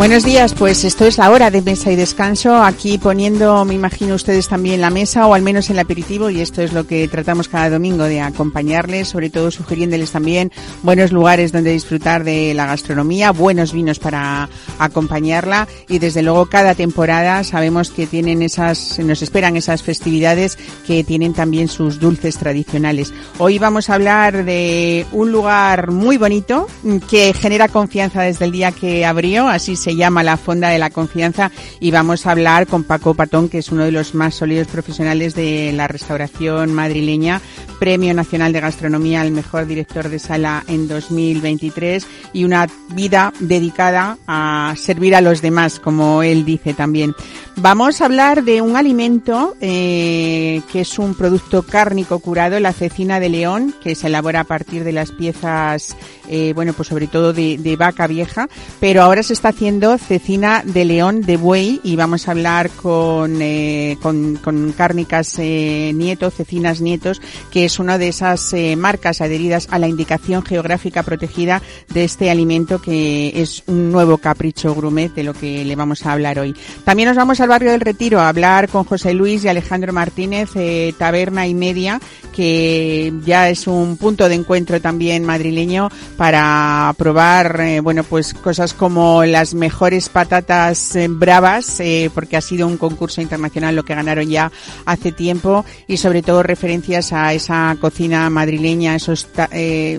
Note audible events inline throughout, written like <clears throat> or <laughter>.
Buenos días, pues esto es la hora de mesa y descanso, aquí poniendo, me imagino ustedes también la mesa o al menos el aperitivo y esto es lo que tratamos cada domingo de acompañarles, sobre todo sugiriéndoles también buenos lugares donde disfrutar de la gastronomía, buenos vinos para acompañarla y desde luego cada temporada sabemos que tienen esas, nos esperan esas festividades que tienen también sus dulces tradicionales. Hoy vamos a hablar de un lugar muy bonito que genera confianza desde el día que abrió, así se llama La Fonda de la Confianza y vamos a hablar con Paco Patón, que es uno de los más sólidos profesionales de la restauración madrileña, Premio Nacional de Gastronomía al Mejor Director de Sala en 2023 y una vida dedicada a servir a los demás, como él dice también. Vamos a hablar de un alimento eh, que es un producto cárnico curado, la cecina de león, que se elabora a partir de las piezas, eh, bueno, pues sobre todo de, de vaca vieja, pero ahora se está haciendo cecina de león de buey y vamos a hablar con, eh, con, con, Cárnicas eh, Nieto, Cecinas Nietos, que es una de esas eh, marcas adheridas a la indicación geográfica protegida de este alimento que es un nuevo capricho grumet de lo que le vamos a hablar hoy. También nos vamos al barrio del Retiro a hablar con José Luis y Alejandro Martínez, eh, Taberna y Media, que ya es un punto de encuentro también madrileño para probar, eh, bueno, pues cosas como las mejores patatas bravas, porque ha sido un concurso internacional lo que ganaron ya hace tiempo y sobre todo referencias a esa cocina madrileña, esos eh,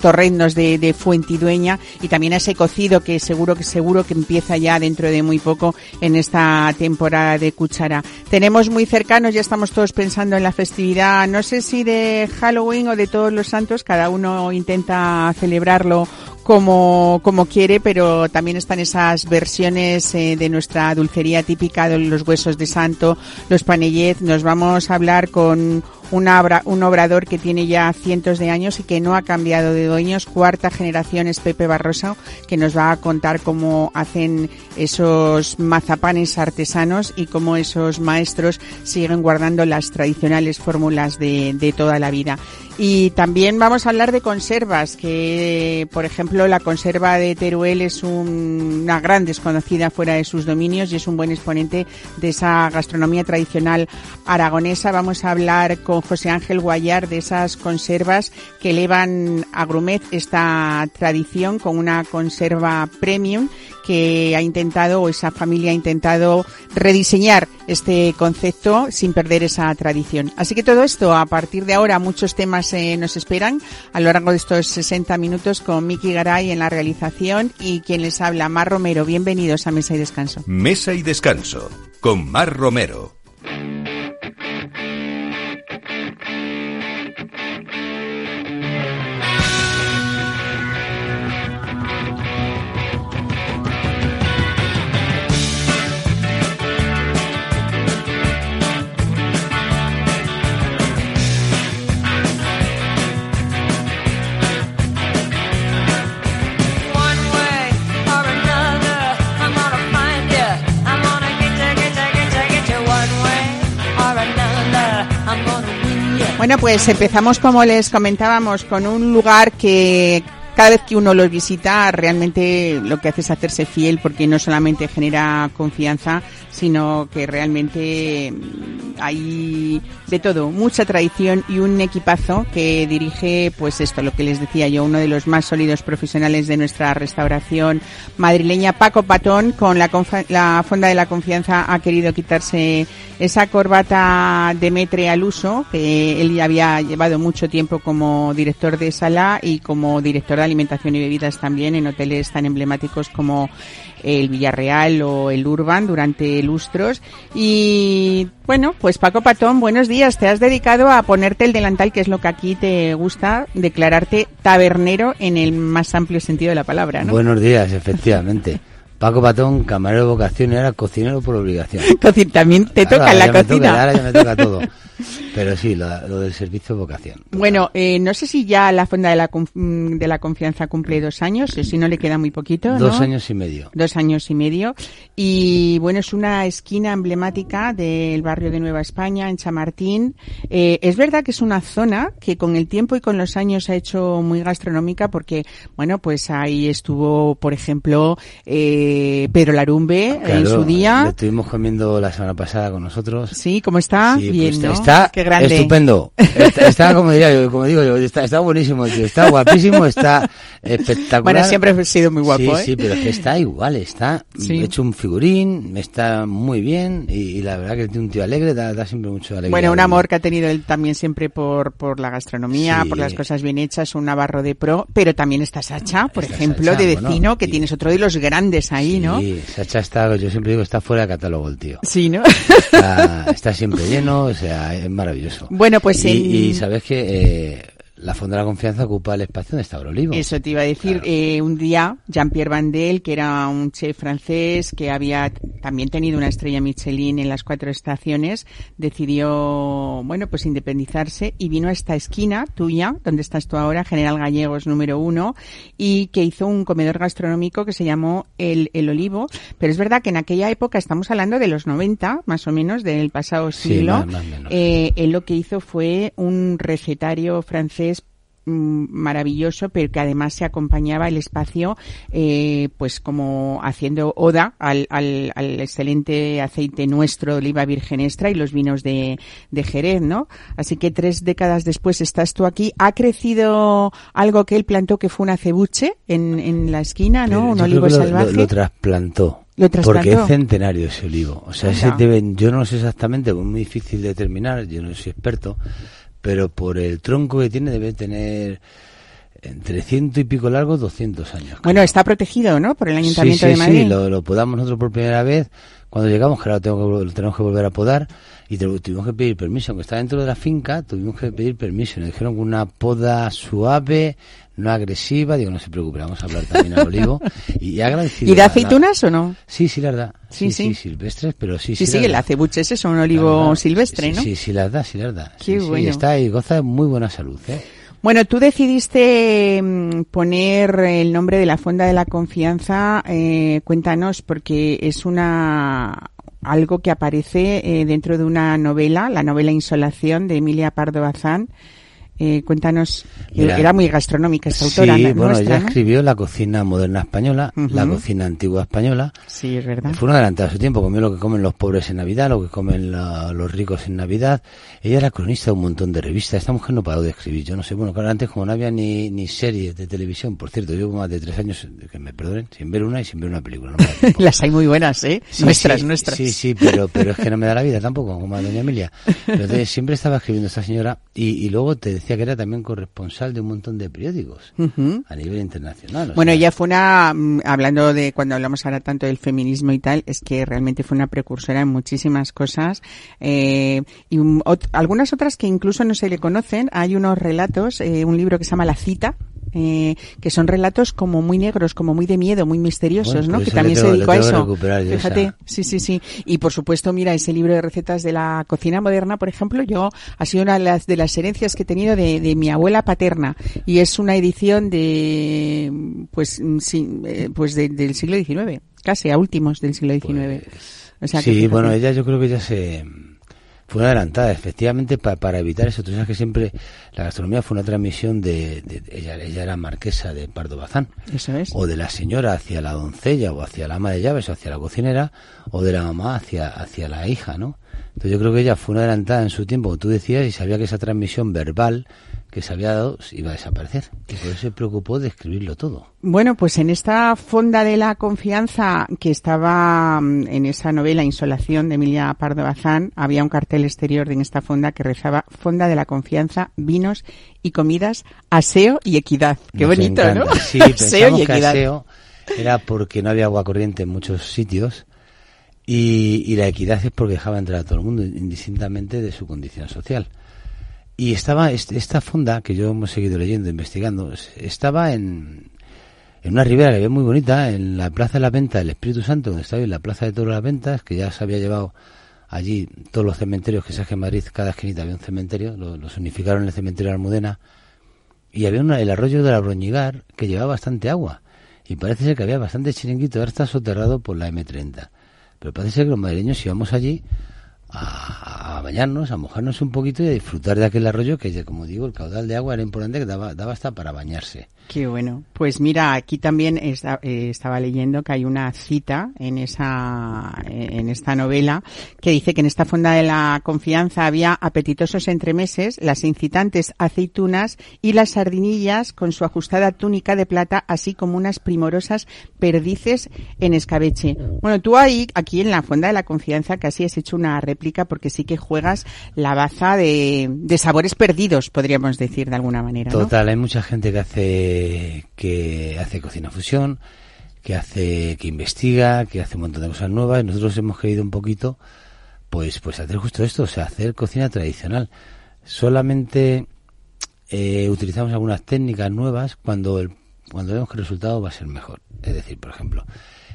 torrendos de, de Fuentidueña y también a ese cocido que seguro que seguro que empieza ya dentro de muy poco en esta temporada de cuchara. Tenemos muy cercanos, ya estamos todos pensando en la festividad, no sé si de Halloween o de todos los santos, cada uno intenta celebrarlo como, como quiere, pero también están esas versiones eh, de nuestra dulcería típica de los huesos de santo, los panellez. Nos vamos a hablar con una obra, un obrador que tiene ya cientos de años y que no ha cambiado de dueños. Cuarta generación es Pepe Barroso, que nos va a contar cómo hacen esos mazapanes artesanos y cómo esos maestros siguen guardando las tradicionales fórmulas de, de toda la vida. Y también vamos a hablar de conservas, que por ejemplo la conserva de Teruel es un, una gran desconocida fuera de sus dominios y es un buen exponente de esa gastronomía tradicional aragonesa. Vamos a hablar con José Ángel Guayar de esas conservas que elevan a Grumet esta tradición con una conserva premium que ha intentado o esa familia ha intentado rediseñar este concepto sin perder esa tradición. Así que todo esto, a partir de ahora, muchos temas eh, nos esperan a lo largo de estos 60 minutos con Miki Garay en la realización y quien les habla, Mar Romero. Bienvenidos a Mesa y Descanso. Mesa y Descanso con Mar Romero. Bueno, pues empezamos como les comentábamos con un lugar que cada vez que uno lo visita realmente lo que hace es hacerse fiel porque no solamente genera confianza, sino que realmente hay de todo, mucha tradición y un equipazo que dirige, pues esto, lo que les decía yo, uno de los más sólidos profesionales de nuestra restauración madrileña, Paco Patón, con la, la Fonda de la Confianza ha querido quitarse esa corbata de metre al uso, que él ya había llevado mucho tiempo como director de sala y como director de alimentación y bebidas también en hoteles tan emblemáticos como el Villarreal o el Urban durante lustros. Y bueno, pues Paco Patón, buenos días. Te has dedicado a ponerte el delantal, que es lo que aquí te gusta, declararte tabernero en el más amplio sentido de la palabra, ¿no? Buenos días, efectivamente. Paco Patón, camarero de vocación ahora cocinero por obligación. <laughs> También te toca la me cocina. toca, ahora ya me toca todo. <laughs> Pero sí, lo, del servicio vocación. Bueno, eh, no sé si ya la Fonda de la, mm, de la Confianza cumple dos años, si no le queda muy poquito. Dos años y medio. Dos años y medio. Y bueno, es una esquina emblemática del barrio de Nueva España, en Chamartín. Eh, es verdad que es una zona que con el tiempo y con los años se ha hecho muy gastronómica porque, bueno, pues ahí estuvo, por ejemplo, eh, Pedro Larumbe en su día. estuvimos comiendo la semana pasada con nosotros. Sí, ¿cómo está? Pues Bien, ¿no? Está estupendo. Está, <laughs> como, digo yo, está, está buenísimo, está guapísimo, está espectacular. Bueno, siempre ha sido muy guapo, sí, ¿eh? Sí, pero que está igual, está hecho un figurín, está muy bien y, la verdad que tiene un tío alegre, da, siempre mucho alegría. Bueno, un amor que ha tenido él también siempre por, por la gastronomía, por las cosas bien hechas, un navarro de pro, pero también está Sacha, por ejemplo, de vecino, que tienes otro de los grandes ahí, ¿no? Sí, Sacha está, yo siempre digo, está fuera de catálogo el tío. Sí, ¿no? Está, <laughs> siempre lleno, o sea, es maravilloso. Bueno, pues y, sabes que eh, la Fonda de la Confianza ocupa el espacio de está Olivo. Eso te iba a decir. Eh, un día, Jean-Pierre Vandel, que era un chef francés que había también tenido una estrella Michelin en las cuatro estaciones, decidió, bueno, pues independizarse y vino a esta esquina tuya, donde estás tú ahora, General Gallegos número uno, y que hizo un comedor gastronómico que se llamó El, el Olivo. Pero es verdad que en aquella época, estamos hablando de los 90, más o menos, del pasado siglo, eh, él lo que hizo fue un recetario francés maravilloso, pero que además se acompañaba el espacio, eh, pues como haciendo oda al, al, al, excelente aceite nuestro oliva virgen extra y los vinos de, de Jerez, ¿no? Así que tres décadas después estás tú aquí. Ha crecido algo que él plantó que fue un acebuche en, en la esquina, ¿no? un olivo salvaje. Lo, trasplantó. Porque es centenario ese olivo. O sea, ese deben, yo no sé exactamente, es muy difícil determinar, yo no soy experto, pero por el tronco que tiene debe tener entre ciento y pico largos, 200 años. Bueno, está protegido, ¿no? Por el Ayuntamiento de Madrid. Sí, lo, lo podamos nosotros por primera vez. Cuando llegamos, claro, tengo que, lo tenemos que volver a podar y tuvimos que pedir permiso. Aunque está dentro de la finca, tuvimos que pedir permiso. Nos dijeron que una poda suave, no agresiva. Digo, no se preocupe, vamos a hablar también al olivo. Y agradecido. ¿Y de aceitunas o no? Sí, sí, la verdad. Sí, sí, silvestres, pero sí, sí. Sí, sí, el acebuche ese es un olivo silvestre, ¿no? Sí, sí, la da, sí, la da. Qué bueno. está ahí, goza de muy buena salud, ¿eh? Bueno, tú decidiste mm, poner el nombre de la Fonda de la Confianza. Eh, cuéntanos, porque es una algo que aparece eh, dentro de una novela, la novela Insolación de Emilia Pardo Bazán. Eh, cuéntanos, era muy gastronómica esta autora. Sí, bueno, ella escribió la cocina moderna española, la cocina antigua española. Sí, es verdad. Fue una adelantada a su tiempo, comió lo que comen los pobres en Navidad, lo que comen los ricos en Navidad. Ella era cronista de un montón de revistas. Esta mujer no paró de escribir. Yo no sé, bueno, claro, antes como no había ni, ni series de televisión, por cierto, llevo más de tres años, que me perdonen, sin ver una y sin ver una película. <laughs> Las hay muy buenas, ¿eh? nuestras, nuestras. Sí, sí, pero, pero es que no me da la vida tampoco, como a doña Emilia. <laughs> Entonces, siempre estaba escribiendo esta señora y, y luego te decía que era también corresponsal de un montón de periódicos a nivel internacional. Bueno, ella fue una, mm, hablando de cuando hablamos ahora tanto del feminismo y tal, es que realmente fue una precursora en muchísimas cosas eh, y algunas otras que incluso no se le conocen. Hay unos relatos, eh, un libro que se llama La Cita, eh, que son relatos como muy negros, como muy de miedo, muy misteriosos, ¿no? Que también se dedicó a eso. Fíjate, sí, sí, sí. Y por supuesto, mira, ese libro de recetas de la cocina moderna, por ejemplo, yo ha sido una de las, de las herencias que he tenido de, de mi abuela paterna y es una edición de, pues, sí, eh, pues del siglo XIX, casi a últimos del siglo XIX. Pues, sí, bueno, ella yo creo que ya se fue una adelantada, efectivamente, para evitar eso. Tú sabes que siempre la gastronomía fue una transmisión de, ella, ella era marquesa de Pardo Bazán. Eso es. O de la señora hacia la doncella, o hacia la ama de llaves, o hacia la cocinera, o de la mamá hacia, hacia la hija, ¿no? Entonces yo creo que ella fue una adelantada en su tiempo, como tú decías, y sabía que esa transmisión verbal que se había dado iba a desaparecer. Y por eso se preocupó de escribirlo todo. Bueno, pues en esta fonda de la confianza que estaba mm, en esa novela Insolación de Emilia Pardo Bazán, había un cartel exterior en esta fonda que rezaba Fonda de la Confianza, vinos y comidas, aseo y equidad. Qué bonito, ¿no? Sí, <laughs> aseo y equidad. aseo era porque no había agua corriente en muchos sitios y, y la equidad es porque dejaba entrar a todo el mundo indistintamente de su condición social. Y estaba, esta fonda que yo hemos seguido leyendo, investigando, estaba en, en una ribera que había muy bonita, en la Plaza de la Venta del Espíritu Santo, donde estaba en la Plaza de de las Ventas, que ya se había llevado allí todos los cementerios que se hace en Madrid, cada esquinita había un cementerio, los unificaron en el cementerio de Almudena, y había una, el arroyo de la Broñigar que llevaba bastante agua, y parece ser que había bastante chiringuito, ahora está soterrado por la M30. Pero parece ser que los madrileños íbamos allí a, bañarnos, a mojarnos un poquito y a disfrutar de aquel arroyo que, como digo, el caudal de agua era importante que daba, daba hasta para bañarse. Qué bueno. Pues mira, aquí también eh, estaba leyendo que hay una cita en esa en esta novela que dice que en esta fonda de la confianza había apetitosos entremeses, las incitantes aceitunas y las sardinillas con su ajustada túnica de plata, así como unas primorosas perdices en escabeche. Bueno, tú ahí aquí en la fonda de la confianza casi has hecho una réplica porque sí que juegas la baza de, de sabores perdidos, podríamos decir de alguna manera. Total, hay mucha gente que hace que hace cocina fusión, que hace, que investiga, que hace un montón de cosas nuevas y nosotros hemos querido un poquito, pues, pues hacer justo esto, o sea, hacer cocina tradicional. Solamente eh, utilizamos algunas técnicas nuevas cuando el, cuando vemos que el resultado va a ser mejor. Es decir, por ejemplo,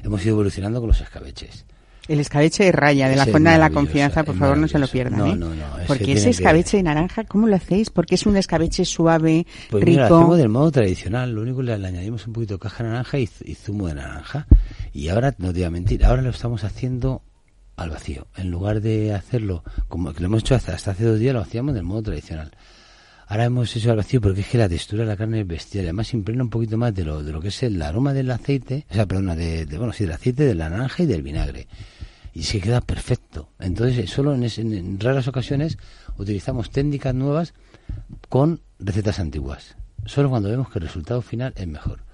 hemos ido evolucionando con los escabeches. El escabeche de raya de la Fonda de la Confianza, por favor, no se lo pierdan. No, ¿eh? no, no. Porque ese escabeche de naranja, ¿cómo lo hacéis? Porque es un escabeche suave, pues rico. Mira, lo hacemos del modo tradicional. Lo único que le, añadimos un poquito de caja de naranja y, zumo de naranja. Y ahora, no te voy a mentir, ahora lo estamos haciendo al vacío. En lugar de hacerlo como que lo hemos hecho hasta, hasta hace dos días, lo hacíamos del modo tradicional. Ahora hemos hecho al vacío porque es que la textura de la carne es bestial. Además impregna un poquito más de lo, de lo que es el aroma del aceite, o sea, perdona, de, bueno, sí, del aceite, de la naranja y del vinagre y se queda perfecto. Entonces, solo en, raras ocasiones utilizamos técnicas nuevas con recetas antiguas. Solo cuando vemos que el resultado final es mejor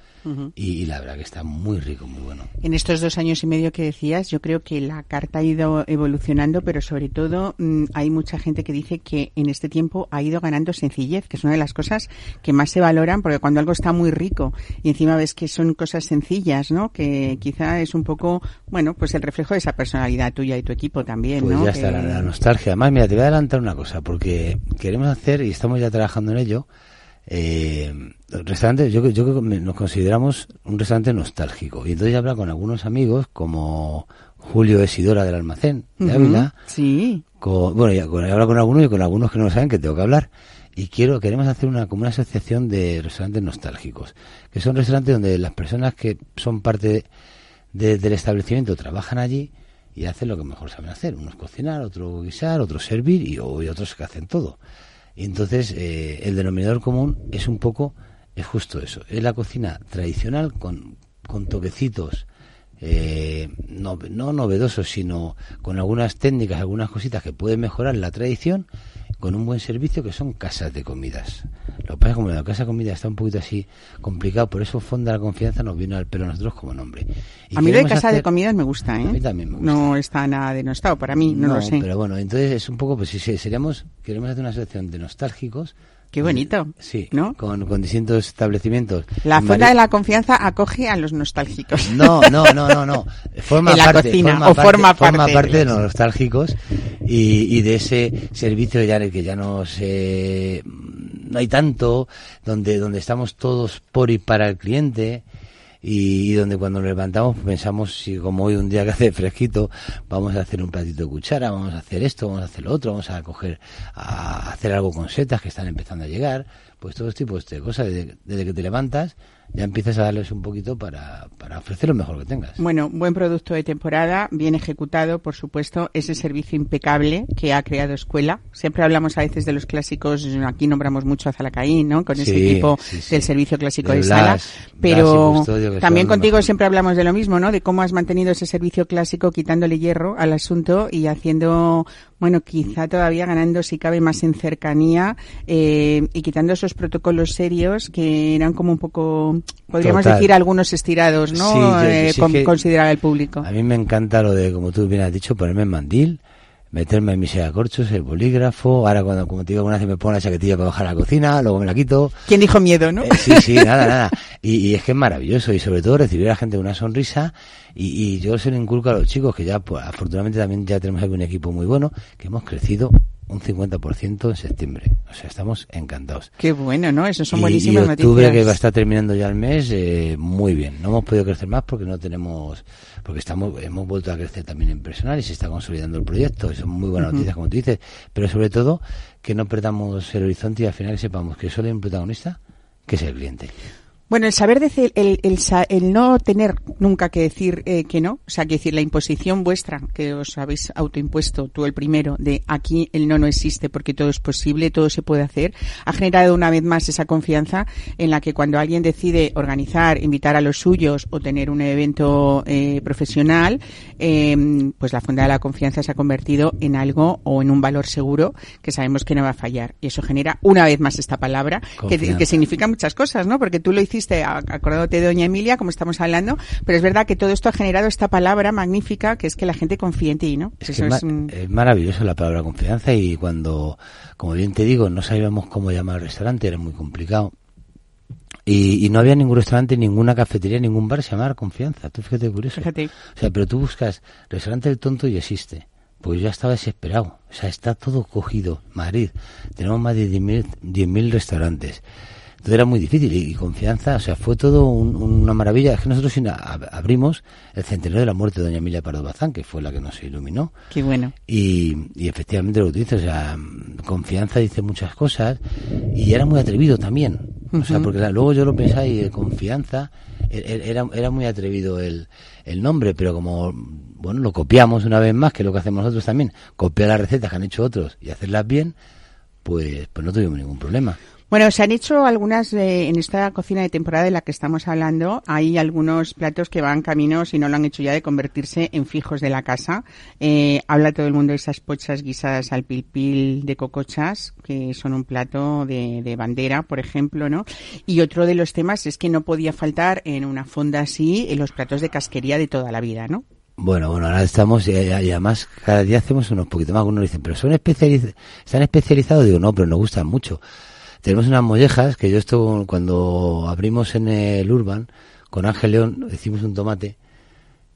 y, la verdad que está muy rico, muy bueno. En estos dos años y medio que decías, yo creo que la carta ha ido evolucionando, pero sobre todo mm, hay mucha gente que dice que en este tiempo ha ido ganando sencillez, que es una de las cosas que más se valoran, porque cuando algo está muy rico y encima ves que son cosas sencillas, ¿no? Que quizá es un poco, bueno, pues el reflejo de esa personalidad tuya y tu equipo también, pues ya está, la, la nostalgia. Además, mira, te voy a adelantar una cosa, porque queremos hacer, y estamos ya trabajando en ello, eh, restaurante, yo, yo creo que nos consideramos un restaurante nostálgico. Y entonces habla con algunos amigos, como Julio Esidora del Almacén de Ávila. Sí. Con, bueno, ya, con, con algunos y con algunos que no lo saben que tengo que hablar. Y quiero, queremos hacer una, como una asociación de restaurantes nostálgicos. Que son restaurantes donde las personas que son parte del establecimiento trabajan allí y hacen lo que mejor saben hacer. Unos cocinar, otros guisar, otros servir y, y otros que hacen todo. Y entonces eh, el denominador común es un poco, es justo eso, es la cocina tradicional con, con toquecitos eh, no, no novedosos, sino con algunas técnicas, algunas cositas que pueden mejorar la tradición con un buen servicio que son casas de comidas. Lo que pasa es que como la casa de comida está un poquito así complicado, por eso Fonda la Confianza nos vino al pelo a nosotros como nombre. a mí de casa de comidas me gusta, ¿eh? A mí también me gusta. No está nada denostado, para mí, no, lo sé. pero bueno, entonces es un poco, pues si seríamos, queremos hacer una asociación de nostálgicos Qué bonito. Sí, ¿no? Con, con distintos establecimientos. La Fonda de la Confianza acoge a los nostálgicos. No, <laughs> no, no, no, no. Forma la parte, cocina, forma o forma parte, forma parte de los nostálgicos y, y de ese servicio ya que ya no se, no hay tanto, donde, donde estamos todos por y para el cliente y, donde cuando nos levantamos pensamos si como hoy un día que hace fresquito vamos a hacer un platito de cuchara, vamos a hacer esto, vamos a hacer lo otro, vamos a coger a hacer algo con setas que están empezando a llegar, pues todos tipos de cosas desde que te levantas ya empiezas a darles un poquito para, para ofrecer lo mejor que tengas. Bueno, buen producto de temporada, bien ejecutado, por supuesto, ese servicio impecable que ha creado Escuela. Siempre hablamos a veces de los clásicos, aquí nombramos mucho a Zalacaín, ¿no? Con ese equipo del servicio clásico de, sala, pero también contigo siempre hablamos de lo mismo, ¿no? De cómo has mantenido ese servicio clásico quitándole hierro al asunto y haciendo, bueno, quizá todavía ganando si cabe más en cercanía eh, y quitando esos protocolos serios que eran como un poco podríamos decir algunos estirados, ¿no? Eh, considerar el público. A mí me encanta lo de, como tú bien has dicho, ponerme en mandil, meterme en mi corchos, el bolígrafo. Ahora, cuando, como te digo, una vez me pongo la chaquetilla para bajar a la cocina, luego me la quito. ¿Quién dijo miedo, no? Eh, sí, sí, nada, nada. Y, es que es maravilloso. Y sobre todo recibir a la gente una sonrisa. Y, y yo se lo inculco a los chicos, que ya, pues, afortunadamente también ya tenemos aquí un equipo muy bueno, que hemos crecido un 50% en septiembre. O sea, estamos encantados. Qué bueno, ¿no? Eso son buenísimas y octubre, que va a estar terminando ya el mes, eh, muy bien. No hemos podido crecer más porque no tenemos, porque estamos, hemos vuelto a crecer también en personal y se está consolidando el proyecto. Son muy buenas noticias, como tú dices. Pero sobre todo, que no perdamos el horizonte y al final sepamos que solo hay un protagonista, que es el cliente. Bueno, el saber decir, el, el, el, no tener nunca que decir eh, que no, o sea, que decir la imposición vuestra, que os habéis autoimpuesto, tú el primero, de aquí el no no existe porque todo es posible, todo se puede hacer, ha generado una vez más esa confianza en la que cuando alguien decide organizar, invitar a los suyos o tener un evento eh, profesional, eh, pues la Fonda de la Confianza se ha convertido en algo o en un valor seguro que sabemos que no va a fallar. Y eso genera una vez más esta palabra, que, que significa muchas cosas, ¿no? Porque tú lo hiciste acordándote de Doña Emilia, como estamos hablando, pero es verdad que todo esto ha generado esta palabra magnífica que es que la gente confíe en ti, ¿no? Es, es, maravilloso la palabra confianza y cuando, como bien te digo, no sabíamos cómo llamar al restaurante, era muy complicado. Y, no había ningún restaurante, ninguna cafetería, ningún bar se llamaba Confianza. Tú fíjate curioso. Fíjate. O sea, pero tú buscas restaurante del tonto y existe. Pues yo estaba desesperado. O sea, está todo cogido. Madrid. Tenemos más de 10.000 restaurantes. Entonces era muy difícil y, confianza, o sea, fue todo una maravilla. Es que nosotros abrimos el centenario de la muerte de doña Emilia Pardo Bazán, que fue la que nos iluminó. Qué bueno. Y, efectivamente lo utilizo, o sea, confianza dice muchas cosas y era muy atrevido también. O sea, porque luego yo lo pensaba y confianza, e, e, era, era muy atrevido el, el nombre, pero como, bueno, lo copiamos una vez más, que es lo que hacemos nosotros también, copiar las recetas que han hecho otros y hacerlas bien, pues, pues no tuvimos ningún problema. Bueno, se han hecho algunas en esta cocina de temporada de la que estamos hablando. Hay algunos platos que van camino, si no lo han hecho ya, de convertirse en fijos de la casa. Eh, habla todo el mundo de esas pochas guisadas al pilpil de cocochas, que son un plato de, bandera, por ejemplo, ¿no? Y otro de los temas es que no podía faltar en una fonda así los platos de casquería de toda la vida, ¿no? Bueno, bueno, ahora estamos y, además cada día hacemos unos poquitos más. Algunos dicen, pero son especializados, están especializados. Digo, no, pero nos gustan mucho. Tenemos unas mollejas que yo esto cuando abrimos en el Urban con Ángel León hicimos un tomate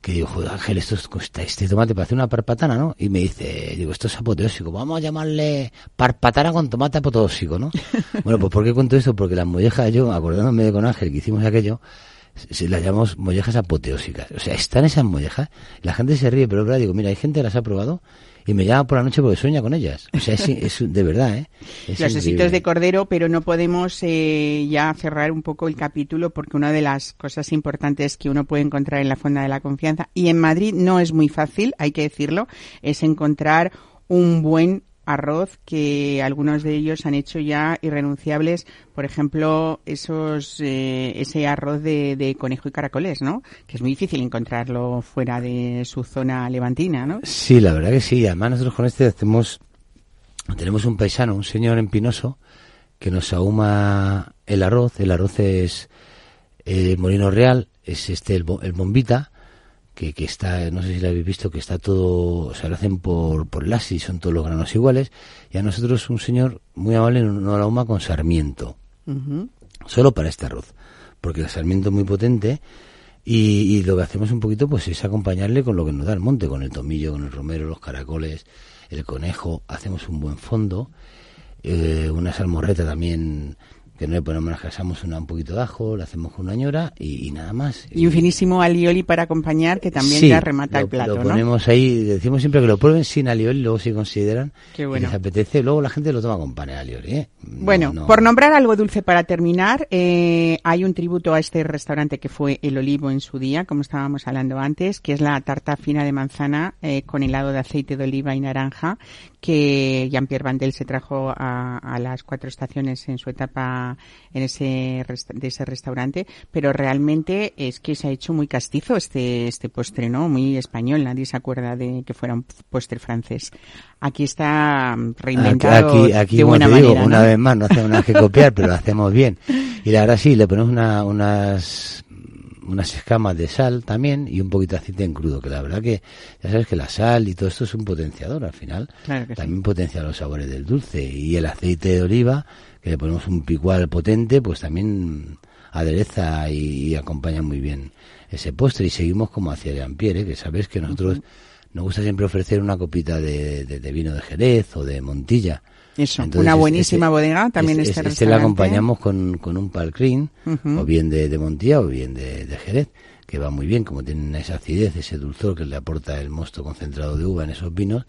que digo, joder, Ángel, esto cuesta este tomate para hacer una parpatana, ¿no? Y me dice, digo, esto es apoteósico, vamos a llamarle parpatana con tomate apoteósico, ¿no? <laughs> bueno, pues ¿por qué cuento esto? Porque las mollejas, yo, acordándome de con Ángel que hicimos aquello, se las llamamos mollejas apoteósicas. O sea, están esas mollejas, la gente se ríe, pero ahora digo, mira, hay gente que las ha probado y me llama por la noche porque sueña con ellas. O sea, es, de verdad, ¿eh? Los ositos de cordero, pero no podemos eh, ya cerrar un poco el capítulo porque una de las cosas importantes que uno puede encontrar en la Fonda de la Confianza, y en Madrid no es muy fácil, hay que decirlo, es encontrar un buen arroz que algunos de ellos han hecho ya irrenunciables, por ejemplo, esos eh, ese arroz de, conejo y caracoles, ¿no? Que es muy difícil encontrarlo fuera de su zona levantina, ¿no? Sí, la verdad que sí. Además nosotros con este hacemos tenemos un paisano, un señor empinoso que nos ahuma el arroz. El arroz es eh, molino real, es este el, el bombita que, que, está, no sé si lo habéis visto, que está todo, o sea, lo hacen por, por y son todos los granos iguales, y a nosotros un señor muy amable nos la huma con sarmiento, solo para este arroz, porque el sarmiento es muy potente, y, y, lo que hacemos un poquito pues es acompañarle con lo que nos da el monte, con el tomillo, con el romero, los caracoles, el conejo, hacemos un buen fondo, eh, una salmorreta también que no le ponemos, nos casamos una, un poquito de ajo, lo hacemos con una ñora y, nada más. Y un finísimo alioli para acompañar que también ya remata el plato, lo ponemos ahí, decimos siempre que lo prueben sin alioli, luego si consideran que les apetece, luego la gente lo toma con pan el alioli. ¿eh? Bueno, por nombrar algo dulce para terminar, eh, hay un tributo a este restaurante que fue El Olivo en su día, como estábamos hablando antes, que es la tarta fina de manzana eh, con helado de aceite de oliva y naranja, que Jean-Pierre Vandel se trajo a, a las cuatro estaciones en su etapa en ese de ese restaurante, pero realmente es que se ha hecho muy castizo este este postre, ¿no? Muy español, nadie se acuerda de que fuera un postre francés. Aquí está reinventado aquí, aquí, de buena digo, Una vez más, no hacemos nada que copiar, pero lo hacemos bien. Y la verdad sí, le ponemos una, unas unas escamas de sal también y un poquito de aceite en crudo, que la verdad que ya sabes que la sal y todo esto es un potenciador al final. también potencia los sabores del dulce y el aceite de oliva que le ponemos un picual potente, pues también adereza y, acompaña muy bien ese postre. Y seguimos como hacia Jean-Pierre, ¿eh? que sabes que nosotros nos gusta siempre ofrecer una copita de, vino de Jerez o de Montilla. Eso, una buenísima bodega también este, este, la acompañamos con, con un palcrín, o bien de, de, Montilla o bien de, de, Jerez, que va muy bien, como tienen esa acidez, ese dulzor que le aporta el mosto concentrado de uva en esos vinos,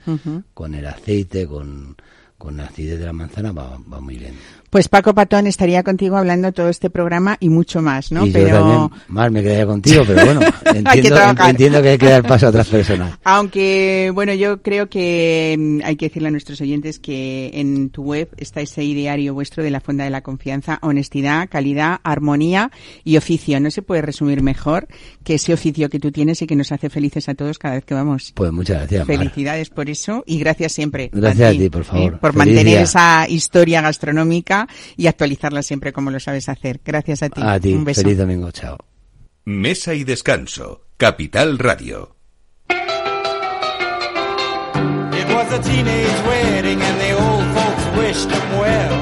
con el aceite, con, con la acidez de la manzana, va, va muy bien. Pues Paco Patón estaría contigo hablando todo este programa y mucho más, ¿no? Y pero... yo también más me quedaría contigo, pero bueno, <laughs> entiendo, que entiendo que hay que dar paso a otras personas. Aunque, bueno, yo creo que mm, hay que decirle a nuestros oyentes que en tu web está ese ideario vuestro de la Fonda de la Confianza, honestidad, calidad, armonía y oficio. No se puede resumir mejor que ese oficio que tú tienes y que nos hace felices a todos cada vez que vamos. Pues muchas gracias. Felicidades por eso y gracias siempre. Gracias a ti, por favor. ¿eh? por mantener esa historia gastronómica y actualizarla siempre como lo sabes hacer. Gracias a ti. A ti. Un beso. Feliz domingo. Chao. Mesa y descanso. Capital Radio. It was a teenage wedding and the old folks wished them well.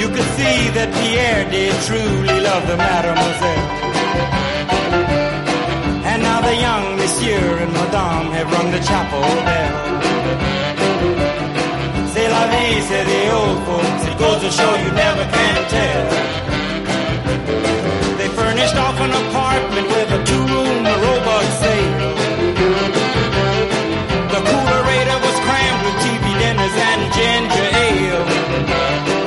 You could see that Pierre did truly love the mademoiselle. And now the young monsieur and madame have rung the chapel bell. La say the old folks. It goes to show you never can tell. They furnished off an apartment with a two-room robot sale. The coolerator was crammed with TV dinners and ginger ale.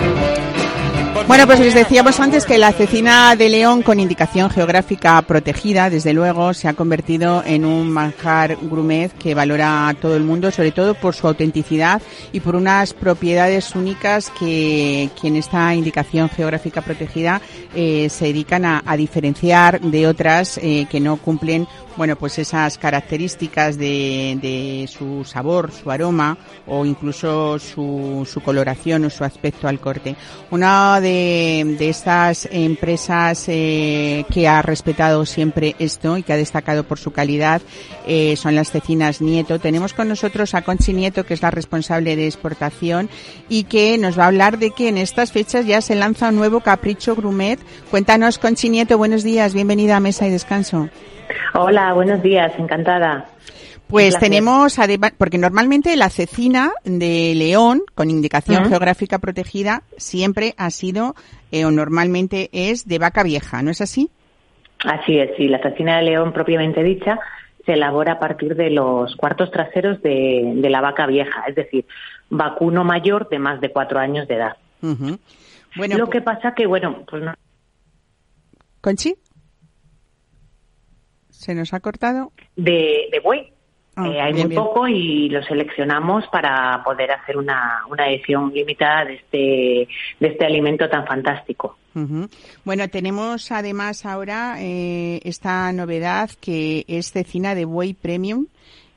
Bueno, pues les decíamos antes que la cecina de León con indicación geográfica protegida, desde luego, se ha convertido en un manjar gourmet que valora a todo el mundo, sobre todo por su autenticidad y por unas propiedades únicas que, en esta indicación geográfica protegida eh, se dedican a, diferenciar de otras eh, que no cumplen bueno, pues esas características de, de, su sabor, su aroma o incluso su, su, coloración o su aspecto al corte. Una de, de estas empresas eh, que ha respetado siempre esto y que ha destacado por su calidad eh, son las cecinas Nieto. Tenemos con nosotros a Conchi Nieto, que es la responsable de exportación y que nos va a hablar de que en estas fechas ya se lanza un nuevo capricho grumet. Cuéntanos, Conchi Nieto, buenos días, bienvenida a Mesa y Descanso. Hola, buenos días, encantada. Pues tenemos, porque normalmente la cecina de León, con indicación geográfica protegida, siempre ha sido eh, o normalmente es de vaca vieja, ¿no es así? Así es, sí. La cecina de León propiamente dicha se elabora a partir de los cuartos traseros de, la vaca vieja, es decir, vacuno mayor de más de cuatro años de edad. bueno, Lo que pasa que, bueno, pues no. ¿Conchi? ¿Se nos ha cortado? De, de buey. Ah, eh, hay muy poco y lo seleccionamos para poder hacer una, una edición limitada de este, de este alimento tan fantástico. Bueno, tenemos además ahora eh, esta novedad que es cecina de buey premium.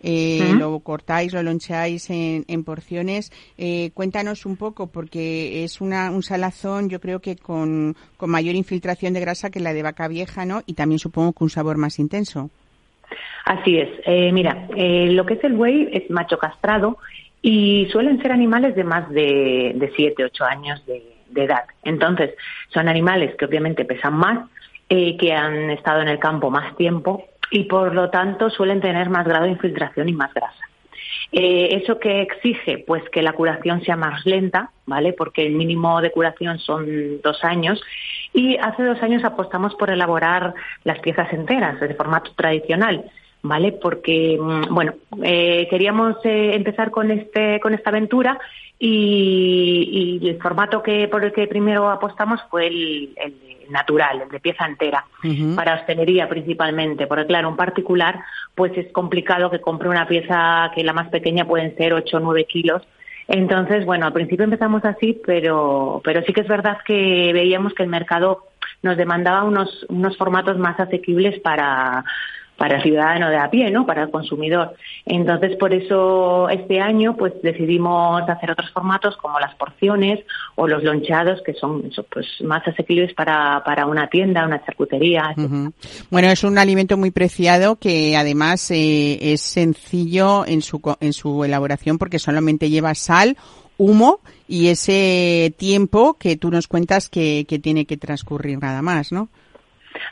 Eh, lo cortáis, lo loncheáis en, en porciones. Eh, cuéntanos un poco, porque es una, un salazón, yo creo que con, con mayor infiltración de grasa que la de vaca vieja, ¿no? Y también supongo que un sabor más intenso. Así es. Eh, mira, eh, lo que es el buey es macho castrado y suelen ser animales de más de, de 7, 8 años de, de edad. Entonces, son animales que obviamente pesan más, eh, que han estado en el campo más tiempo y por lo tanto suelen tener más grado de infiltración y más grasa. Eh, ¿Eso que exige? Pues que la curación sea más lenta, ¿vale? Porque el mínimo de curación son dos años. Y hace dos años apostamos por elaborar las piezas enteras de formato tradicional. ¿Vale? Porque, mm, bueno, eh, queríamos eh, empezar con, este, con esta aventura y, y, el formato que por el que primero apostamos fue el, el natural, el de pieza entera, para hostelería principalmente, porque claro, un particular pues es complicado que compre una pieza que la más pequeña pueden ser 8 o 9 kilos. Entonces, bueno, al principio empezamos así, pero, pero sí que es verdad que veíamos que el mercado nos demandaba unos, unos formatos más asequibles para, para el ciudadano de a pie, ¿no? Para el consumidor. Entonces, por eso este año, pues decidimos hacer otros formatos como las porciones o los lonchados, que son pues más asequibles para, para una tienda, una charcutería. Bueno, es un alimento muy preciado que además eh, es sencillo en su en su elaboración porque solamente lleva sal, humo y ese tiempo que tú nos cuentas que, que tiene que transcurrir nada más, ¿no?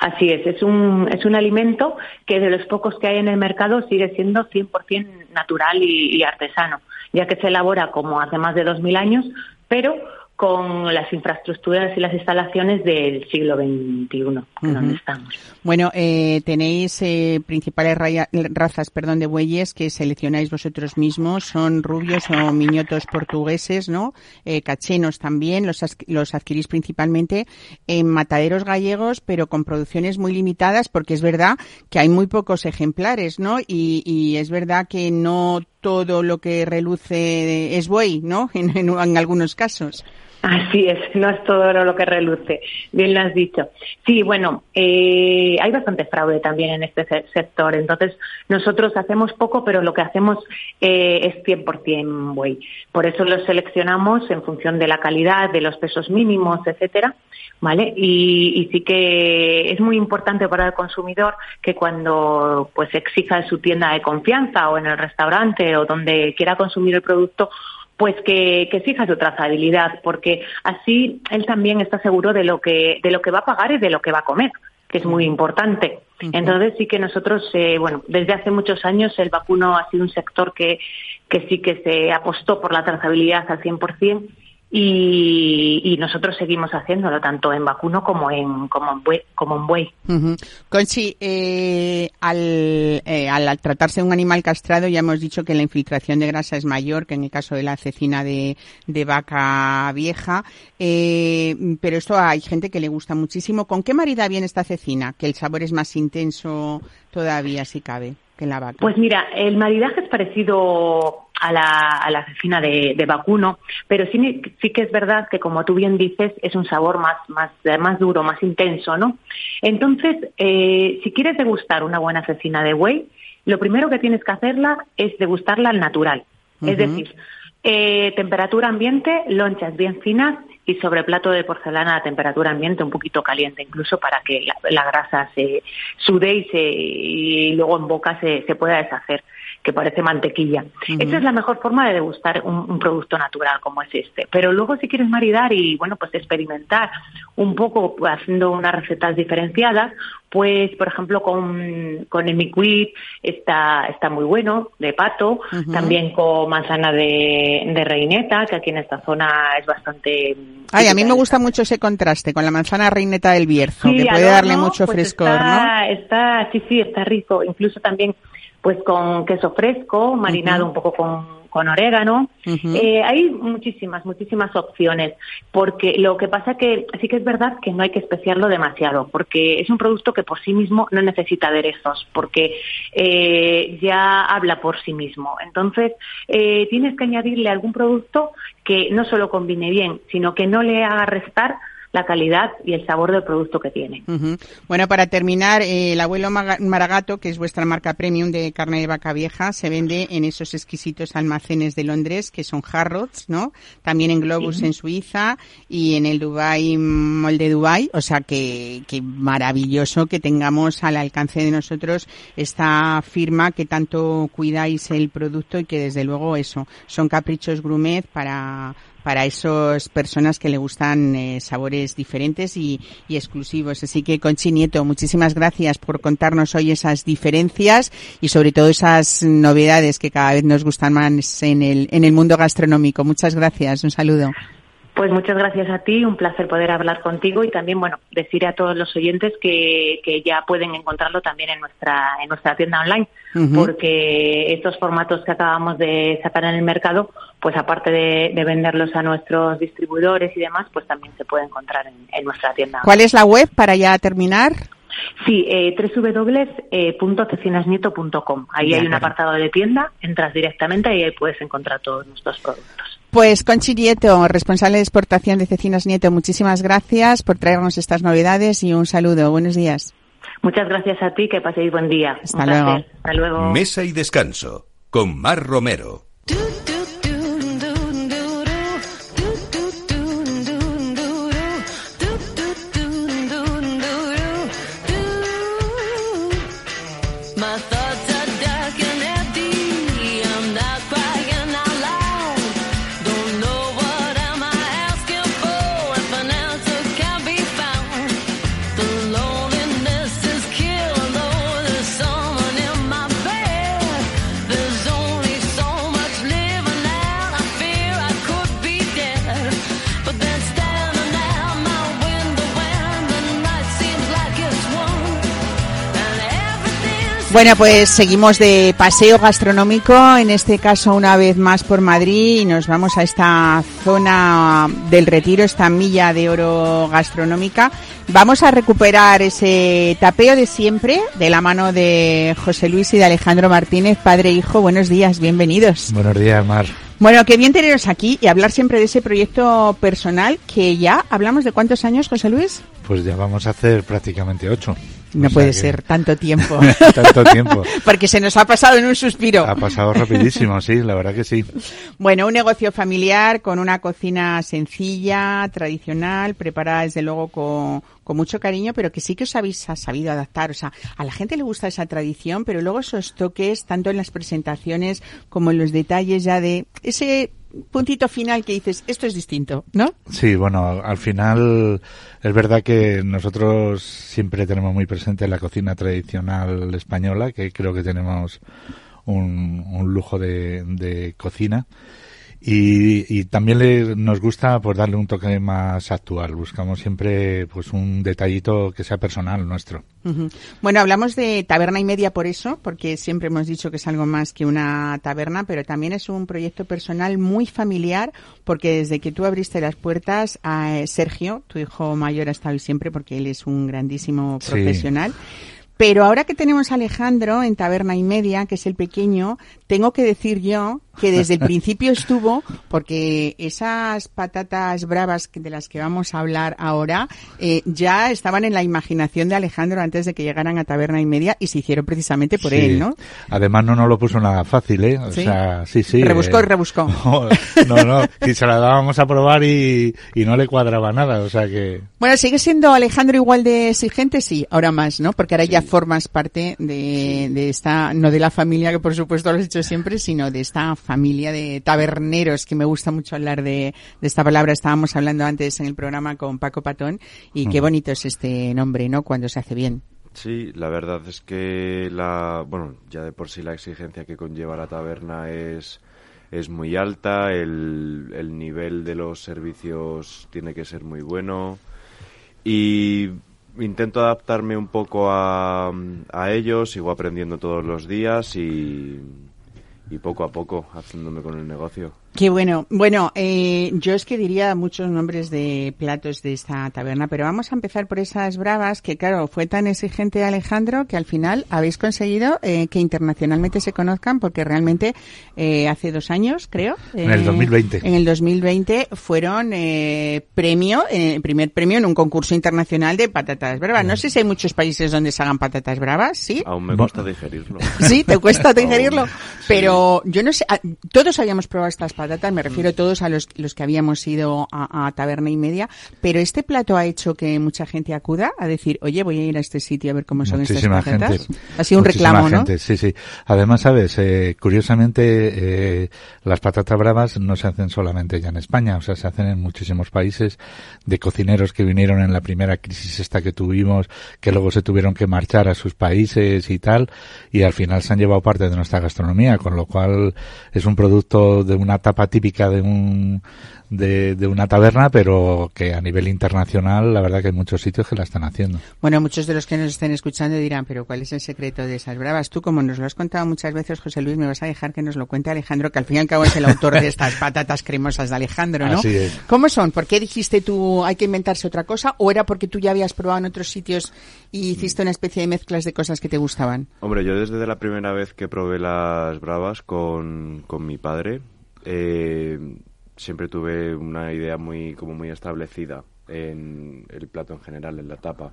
Así es, es un, es un alimento que de los pocos que hay en el mercado sigue siendo 100% natural y, artesano, ya que se elabora como hace más de 2.000 años, pero con las infraestructuras y las instalaciones del siglo XXI, donde estamos. Bueno, eh, tenéis eh, principales razas perdón, de bueyes que seleccionáis vosotros mismos, son rubios o miñotos portugueses, ¿no? Eh, cachenos también, los, los adquirís principalmente en mataderos gallegos, pero con producciones muy limitadas, porque es verdad que hay muy pocos ejemplares, ¿no? Y, y es verdad que no todo lo que reluce es buey, ¿no? <laughs> en algunos casos. Así es, <laughs> no es todo lo que reluce, bien lo has dicho. Sí, bueno, eh, hay bastante fraude también en este sector, entonces nosotros hacemos poco, pero lo que hacemos eh, es 100% buey. Por eso los seleccionamos en función de la calidad, de los pesos mínimos, etcétera, ¿vale? Y, sí que es muy importante para el consumidor que cuando pues exija en su tienda de confianza o en el restaurante o donde quiera consumir el producto, pues que, que fija su trazabilidad, porque así él también está seguro de lo que, de lo que va a pagar y de lo que va a comer, que es muy importante. Entonces sí que nosotros, eh, bueno, desde hace muchos años el vacuno ha sido un sector que, que sí que se apostó por la trazabilidad al 100% y, nosotros seguimos haciéndolo tanto en vacuno como en como en buey. Como en buey. Conchi, eh, al, eh, al tratarse de un animal castrado ya hemos dicho que la infiltración de grasa es mayor que en el caso de la cecina de, de vaca vieja, eh, pero esto hay gente que le gusta muchísimo. ¿Con qué marida viene esta cecina? Que el sabor es más intenso todavía, si cabe. Pues mira, el maridaje es parecido a la, a la cecina de, vacuno, pero sí, sí que es verdad que, como tú bien dices, es un sabor más, más, más duro, más intenso, ¿no? Entonces, eh, si quieres degustar una buena cecina de buey, lo primero que tienes que hacerla es degustarla al natural. Es decir, eh, temperatura ambiente, lonchas bien finas y sobre plato de porcelana a temperatura ambiente un poquito caliente, incluso para que la, grasa se sude y, se, y luego en boca se, se pueda deshacer que parece mantequilla. Esa es la mejor forma de degustar un, producto natural como es este. Pero luego si quieres maridar y, bueno, pues experimentar un poco haciendo unas recetas diferenciadas, pues, por ejemplo, con, con el miquid está, está muy bueno, de pato, también con manzana de, de reineta, que aquí en esta zona es bastante... Ay, a mí me gusta mucho ese contraste con la manzana reineta del Bierzo, que puede darle mucho pues frescor, ¿no? Está, sí, sí, está rico. Incluso también pues con queso fresco, marinado un poco con, con orégano. eh, hay muchísimas, muchísimas opciones, porque lo que pasa que sí que es verdad que no hay que especiarlo demasiado, porque es un producto que por sí mismo no necesita aderezos, porque eh, ya habla por sí mismo. Entonces, eh, tienes que añadirle algún producto que no solo combine bien, sino que no le haga restar la calidad y el sabor del producto que tiene. Bueno, para terminar, eh, el abuelo Maragato, que es vuestra marca premium de carne de vaca vieja, se vende en esos exquisitos almacenes de Londres, que son Harrods, ¿no? También en Globus en Suiza y en el Dubai Mall de Dubai. O sea, que, que maravilloso que tengamos al alcance de nosotros esta firma que tanto cuidáis el producto y que desde luego eso, son caprichos grumet para para esas personas que le gustan eh, sabores diferentes y, exclusivos. Así que, Conchi Nieto, muchísimas gracias por contarnos hoy esas diferencias y sobre todo esas novedades que cada vez nos gustan más en el, en el mundo gastronómico. Muchas gracias. Un saludo. Pues muchas gracias a ti, un placer poder hablar contigo y también, bueno, decir a todos los oyentes que, que ya pueden encontrarlo también en nuestra, en nuestra tienda online, porque estos formatos que acabamos de sacar en el mercado, pues aparte de, venderlos a nuestros distribuidores y demás, pues también se puede encontrar en, nuestra tienda. ¿Cuál es la web para ya terminar? Sí, eh, www.cecinasnieto.com. Ahí hay un apartado de tienda, entras directamente y ahí puedes encontrar todos nuestros productos. Pues Conchi Nieto, responsable de exportación de Cecinas Nieto, muchísimas gracias por traernos estas novedades y un saludo. Buenos días. Muchas gracias a ti, que paséis buen día. Hasta luego. Hasta luego. Mesa y descanso con Mar Romero. Bueno, pues seguimos de paseo gastronómico, en este caso una vez más por Madrid y nos vamos a esta zona del retiro, esta milla de oro gastronómica. Vamos a recuperar ese tapeo de siempre de la mano de José Luis y de Alejandro Martínez, padre e hijo. Buenos días, bienvenidos. Buenos días, Mar. Bueno, qué bien teneros aquí y hablar siempre de ese proyecto personal que ya hablamos de cuántos años, José Luis. Pues ya vamos a hacer prácticamente ocho. No puede ser tanto tiempo. <laughs> tanto tiempo. <laughs> Porque se nos ha pasado en un suspiro. Ha pasado rapidísimo, sí, la verdad que sí. Bueno, un negocio familiar con una cocina sencilla, tradicional, preparada desde luego con, con mucho cariño, pero que sí que os habéis sabido adaptar. O sea, a la gente le gusta esa tradición, pero luego esos toques, tanto en las presentaciones como en los detalles ya de ese puntito final que dices, esto es distinto, ¿no? Sí, bueno, al final es verdad que nosotros siempre tenemos muy presente la cocina tradicional española, que creo que tenemos un, lujo de cocina y, también le, nos gusta pues darle un toque más actual. Buscamos siempre pues un detallito que sea personal nuestro. Bueno, hablamos de taberna y media por eso, porque siempre hemos dicho que es algo más que una taberna, pero también es un proyecto personal muy familiar, porque desde que tú abriste las puertas a Sergio, tu hijo mayor ha estado ahí siempre, porque él es un grandísimo profesional. Pero ahora que tenemos a Alejandro en Taberna y Media, que es el pequeño, tengo que decir yo que desde el <laughs> principio estuvo, porque esas patatas bravas de las que vamos a hablar ahora eh, ya estaban en la imaginación de Alejandro antes de que llegaran a Taberna y Media y se hicieron precisamente por él, ¿no? Además no nos lo puso nada fácil, ¿eh? O sea, sí, sí. Rebuscó y eh, rebuscó. <laughs> No, no, si se la dábamos a probar y, y no le cuadraba nada, o sea que... Bueno, sigue siendo Alejandro igual de exigente, sí, ahora más, ¿no? Porque ahora ya formas parte de, de esta, no de la familia que por supuesto lo has hecho siempre, sino de esta familia de taberneros, que me gusta mucho hablar de, esta palabra. Estábamos hablando antes en el programa con Paco Patón y qué bonito es este nombre, ¿no? Cuando se hace bien. Sí, la verdad es que la, bueno, ya de por sí la exigencia que conlleva la taberna es, es muy alta, el, el nivel de los servicios tiene que ser muy bueno y intento adaptarme un poco a, a ellos, sigo aprendiendo todos los días y, y poco a poco haciéndome con el negocio. Qué bueno. Bueno, eh, yo es que diría muchos nombres de platos de esta taberna, pero vamos a empezar por esas bravas que, claro, fue tan exigente Alejandro que al final habéis conseguido eh, que internacionalmente se conozcan porque realmente eh, hace dos años, creo. en el 2020. En el 2020 fueron premio, el primer premio en un concurso internacional de patatas bravas. No sé si hay muchos países donde se hagan patatas bravas, ¿sí? Aún me cuesta digerirlo. <laughs> Sí, te cuesta <laughs> digerirlo. Pero yo no sé, ah, todos habíamos probado estas patatas me refiero a todos a los, los que habíamos ido a, Taberna y Media, pero este plato ha hecho que mucha gente acuda a decir, oye, voy a ir a este sitio a ver cómo son estas patatas. ha sido un reclamo, gente, ¿no? Sí, sí. Además, sabes, eh, curiosamente, eh, las patatas bravas no se hacen solamente ya en España, o sea, se hacen en muchísimos países de cocineros que vinieron en la primera crisis esta que tuvimos, que luego se tuvieron que marchar a sus países y tal, y al final se han llevado parte de nuestra gastronomía, con lo cual es un producto de una tapa típica de un de, de, una taberna, pero que a nivel internacional la verdad que hay muchos sitios que la están haciendo. Bueno, muchos de los que nos estén escuchando dirán, pero ¿cuál es el secreto de esas bravas? Tú, como nos lo has contado muchas veces, José Luis, me vas a dejar que nos lo cuente Alejandro, que al fin y al cabo es el autor de estas <laughs> patatas cremosas de Alejandro, ¿no? Así es. ¿Cómo son? ¿Por qué dijiste tú hay que inventarse otra cosa? ¿O era porque tú ya habías probado en otros sitios y hiciste una especie de mezclas de cosas que te gustaban? Hombre, yo desde la primera vez que probé las bravas con, con mi padre, eh, siempre tuve una idea muy como muy establecida en el plato en general, en la tapa.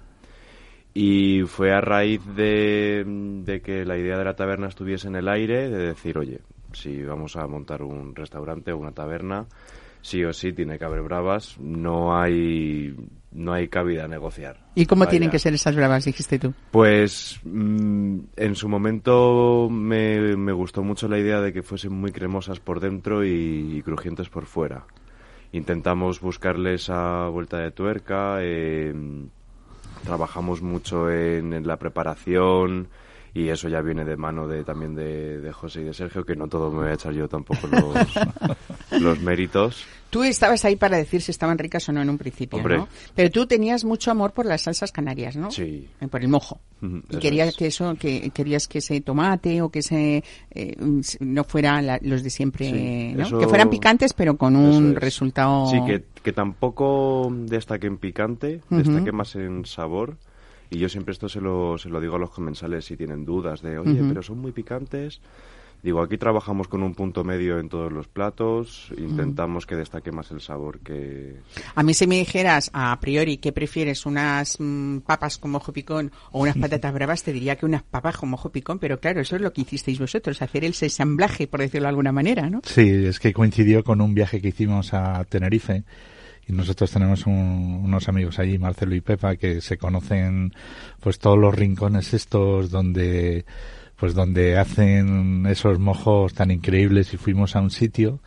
Y fue a raíz de, de, que la idea de la taberna estuviese en el aire, de decir, oye, si vamos a montar un restaurante o una taberna, sí o sí tiene que haber bravas, no hay no hay cabida a negociar. ¿Y cómo tienen que ser esas bravas, dijiste tú? Pues mm, en su momento me, me, gustó mucho la idea de que fuesen muy cremosas por dentro y, crujientes por fuera. Intentamos buscarle esa vuelta de tuerca, em, trabajamos mucho en, la preparación y eso ya viene de mano de también de, de José y de Sergio, que no todo me voy a echar yo tampoco los, <laughs> los méritos. Tú estabas ahí para decir si estaban ricas o no en un principio, ¿no? Pero tú tenías mucho amor por las salsas canarias, ¿no? Sí. Eh, por el mojo. y querías que eso, que querías que ese tomate o que ese eh, no fuera los de siempre, ¿no? que fueran picantes, pero con un resultado. Sí, que, que tampoco destaquen picante, destaquen más en sabor. Y yo siempre esto se lo, se lo digo a los comensales si tienen dudas de, oye, pero son muy picantes. Digo, aquí trabajamos con un punto medio en todos los platos, intentamos que destaque más el sabor que... A mí si me dijeras a priori qué prefieres, unas mm, papas con mojo picón o unas <laughs> patatas bravas, te diría que unas papas con mojo picón, pero claro, eso es lo que hicisteis vosotros, hacer el sesamblaje, por decirlo de alguna manera, ¿no? Sí, es que coincidió con un viaje que hicimos a Tenerife y nosotros tenemos unos amigos allí, Marcelo y Pepa, que se conocen pues todos los rincones estos donde pues donde hacen esos mojos tan increíbles. Y fuimos a un sitio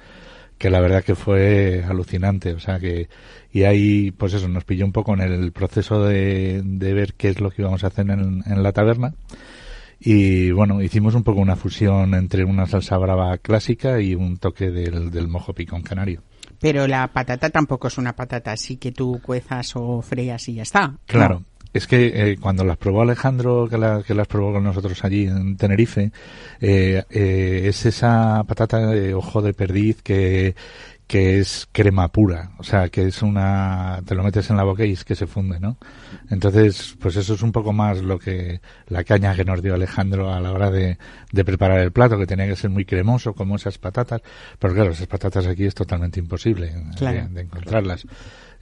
que la verdad que fue alucinante, o sea que y ahí pues eso nos pilló un poco en el proceso de, de ver qué es lo que íbamos a hacer en, en la taberna. Y bueno, hicimos un poco una fusión entre una salsa brava clásica y un toque del, del mojo picón canario. Pero la patata tampoco es una patata así que tú cuezas o freas y ya está. Claro. Es que eh, cuando las probó Alejandro, que, que, las probó con nosotros allí en Tenerife, eh, eh, es esa patata de ojo de perdiz que, que es crema pura, o sea, que es una, te lo metes en la boca y es que se funde, ¿no? Entonces, pues eso es un poco más lo que, la caña que nos dio Alejandro a la hora de, de preparar el plato, que tenía que ser muy cremoso, como esas patatas, pero claro, esas patatas aquí es totalmente imposible de, encontrarlas.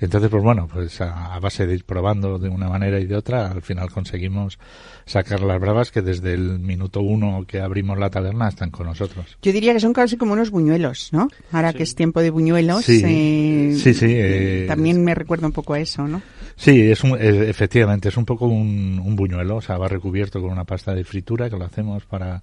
Entonces, pues bueno, pues a, base de ir probando de una manera y de otra, al final conseguimos sacar las bravas que desde el minuto uno que abrimos la taberna están con nosotros. Yo diría que son casi como unos buñuelos, ¿no? Ahora que es tiempo de buñuelos, sí, eh, sí, sí eh, también me recuerda un poco a eso, ¿no? Sí, es un, eh, efectivamente, es un poco un, un buñuelo, o sea, va recubierto con una pasta de fritura que lo hacemos para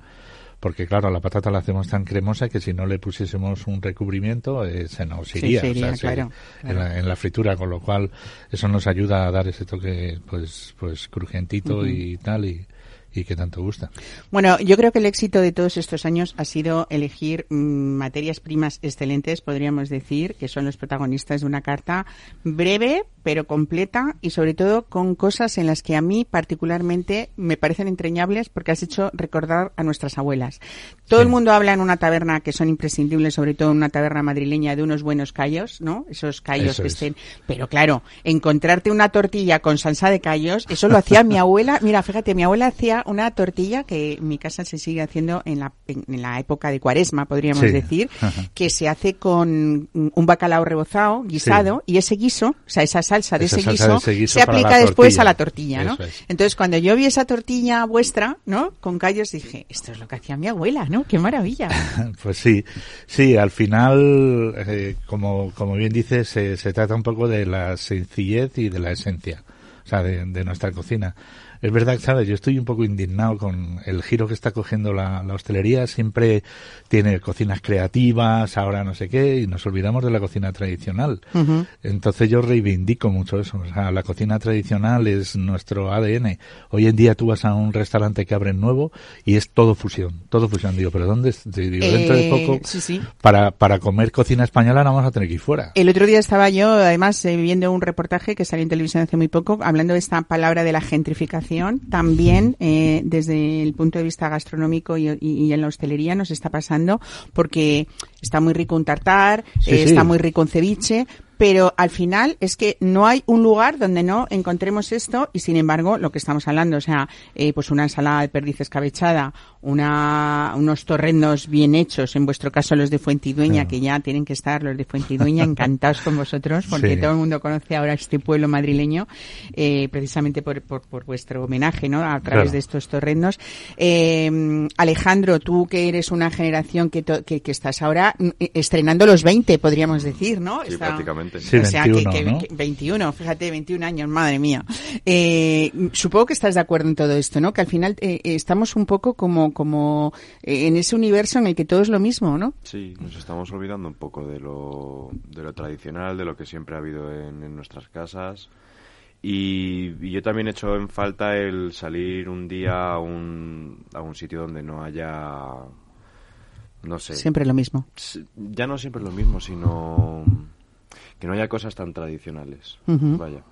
porque claro, la patata la hacemos tan cremosa que si no le pusiésemos un recubrimiento eh, se nos iría, En, la, fritura, con lo cual eso nos ayuda a dar ese toque pues pues crujientito y tal y, y que tanto gusta. Bueno, yo creo que el éxito de todos estos años ha sido elegir mm, materias primas excelentes, podríamos decir, que son los protagonistas de una carta breve pero completa y sobre todo con cosas en las que a mí particularmente me parecen entrañables porque has hecho recordar a nuestras abuelas. Todo el mundo habla en una taberna que son imprescindibles, sobre todo en una taberna madrileña, de unos buenos callos, ¿no? Esos callos que estén. Pero claro, encontrarte una tortilla con salsa de callos, eso lo hacía mi abuela. Mira, fíjate, mi abuela hacía una tortilla que en mi casa se sigue haciendo en la, en, la época de cuaresma, podríamos decir, <laughs> que se hace con un bacalao rebozado, guisado, y ese guiso, o sea, esa salsa de, ese, guiso, se aplica después a la tortilla, ¿no? Entonces, cuando yo vi esa tortilla vuestra, ¿no? Con callos, dije, esto es lo que hacía mi abuela, ¿no? ¡Qué maravilla! <laughs> pues sí, sí, al final, eh, como, como bien dices, se, se trata un poco de la sencillez y de la esencia, o sea, de, de nuestra cocina es verdad, ¿sabes? Yo estoy un poco indignado con el giro que está cogiendo la, hostelería. Siempre tiene cocinas creativas, ahora no sé qué, y nos olvidamos de la cocina tradicional. Entonces yo reivindico mucho eso. O sea, la cocina tradicional es nuestro ADN. Hoy en día tú vas a un restaurante que abre nuevo y es todo fusión, todo fusión. Digo, ¿pero dónde? Digo, dentro de poco, eh, Para, para comer cocina española no vamos a tener que ir fuera. El otro día estaba yo, además, eh, viendo un reportaje que salió en televisión hace muy poco, hablando de esta palabra de la gentrificación también eh, desde el punto de vista gastronómico y, en la hostelería nos está pasando porque está muy rico un tartar, eh, está muy rico un ceviche, pero al final es que no hay un lugar donde no encontremos esto y sin embargo lo que estamos hablando, o sea, eh, pues una ensalada de perdiz escabechada, una, unos torrendos bien hechos, en vuestro caso los de Fuentidueña, que ya tienen que estar los de Fuentidueña encantados con vosotros porque todo el mundo conoce ahora este pueblo madrileño eh, precisamente por, por, por, vuestro homenaje, ¿no? A través de estos torrendos. Eh, Alejandro, tú que eres una generación que, que, que, estás ahora mm, estrenando los 20, podríamos decir, ¿no? Sí, prácticamente. Sí, o sea, 21, que, que, 21, fíjate, 21 años, madre mía. Eh, supongo que estás de acuerdo en todo esto, ¿no? Que al final eh, estamos un poco como, como eh, en ese universo en el que todo es lo mismo, ¿no? Sí, nos estamos olvidando un poco de lo, de lo tradicional, de lo que siempre ha habido en, en nuestras casas Y, yo también he hecho en falta el salir un día a un, a un sitio donde no haya, no sé. Siempre lo mismo. Ya no siempre lo mismo, sino que no haya cosas tan tradicionales. Vaya.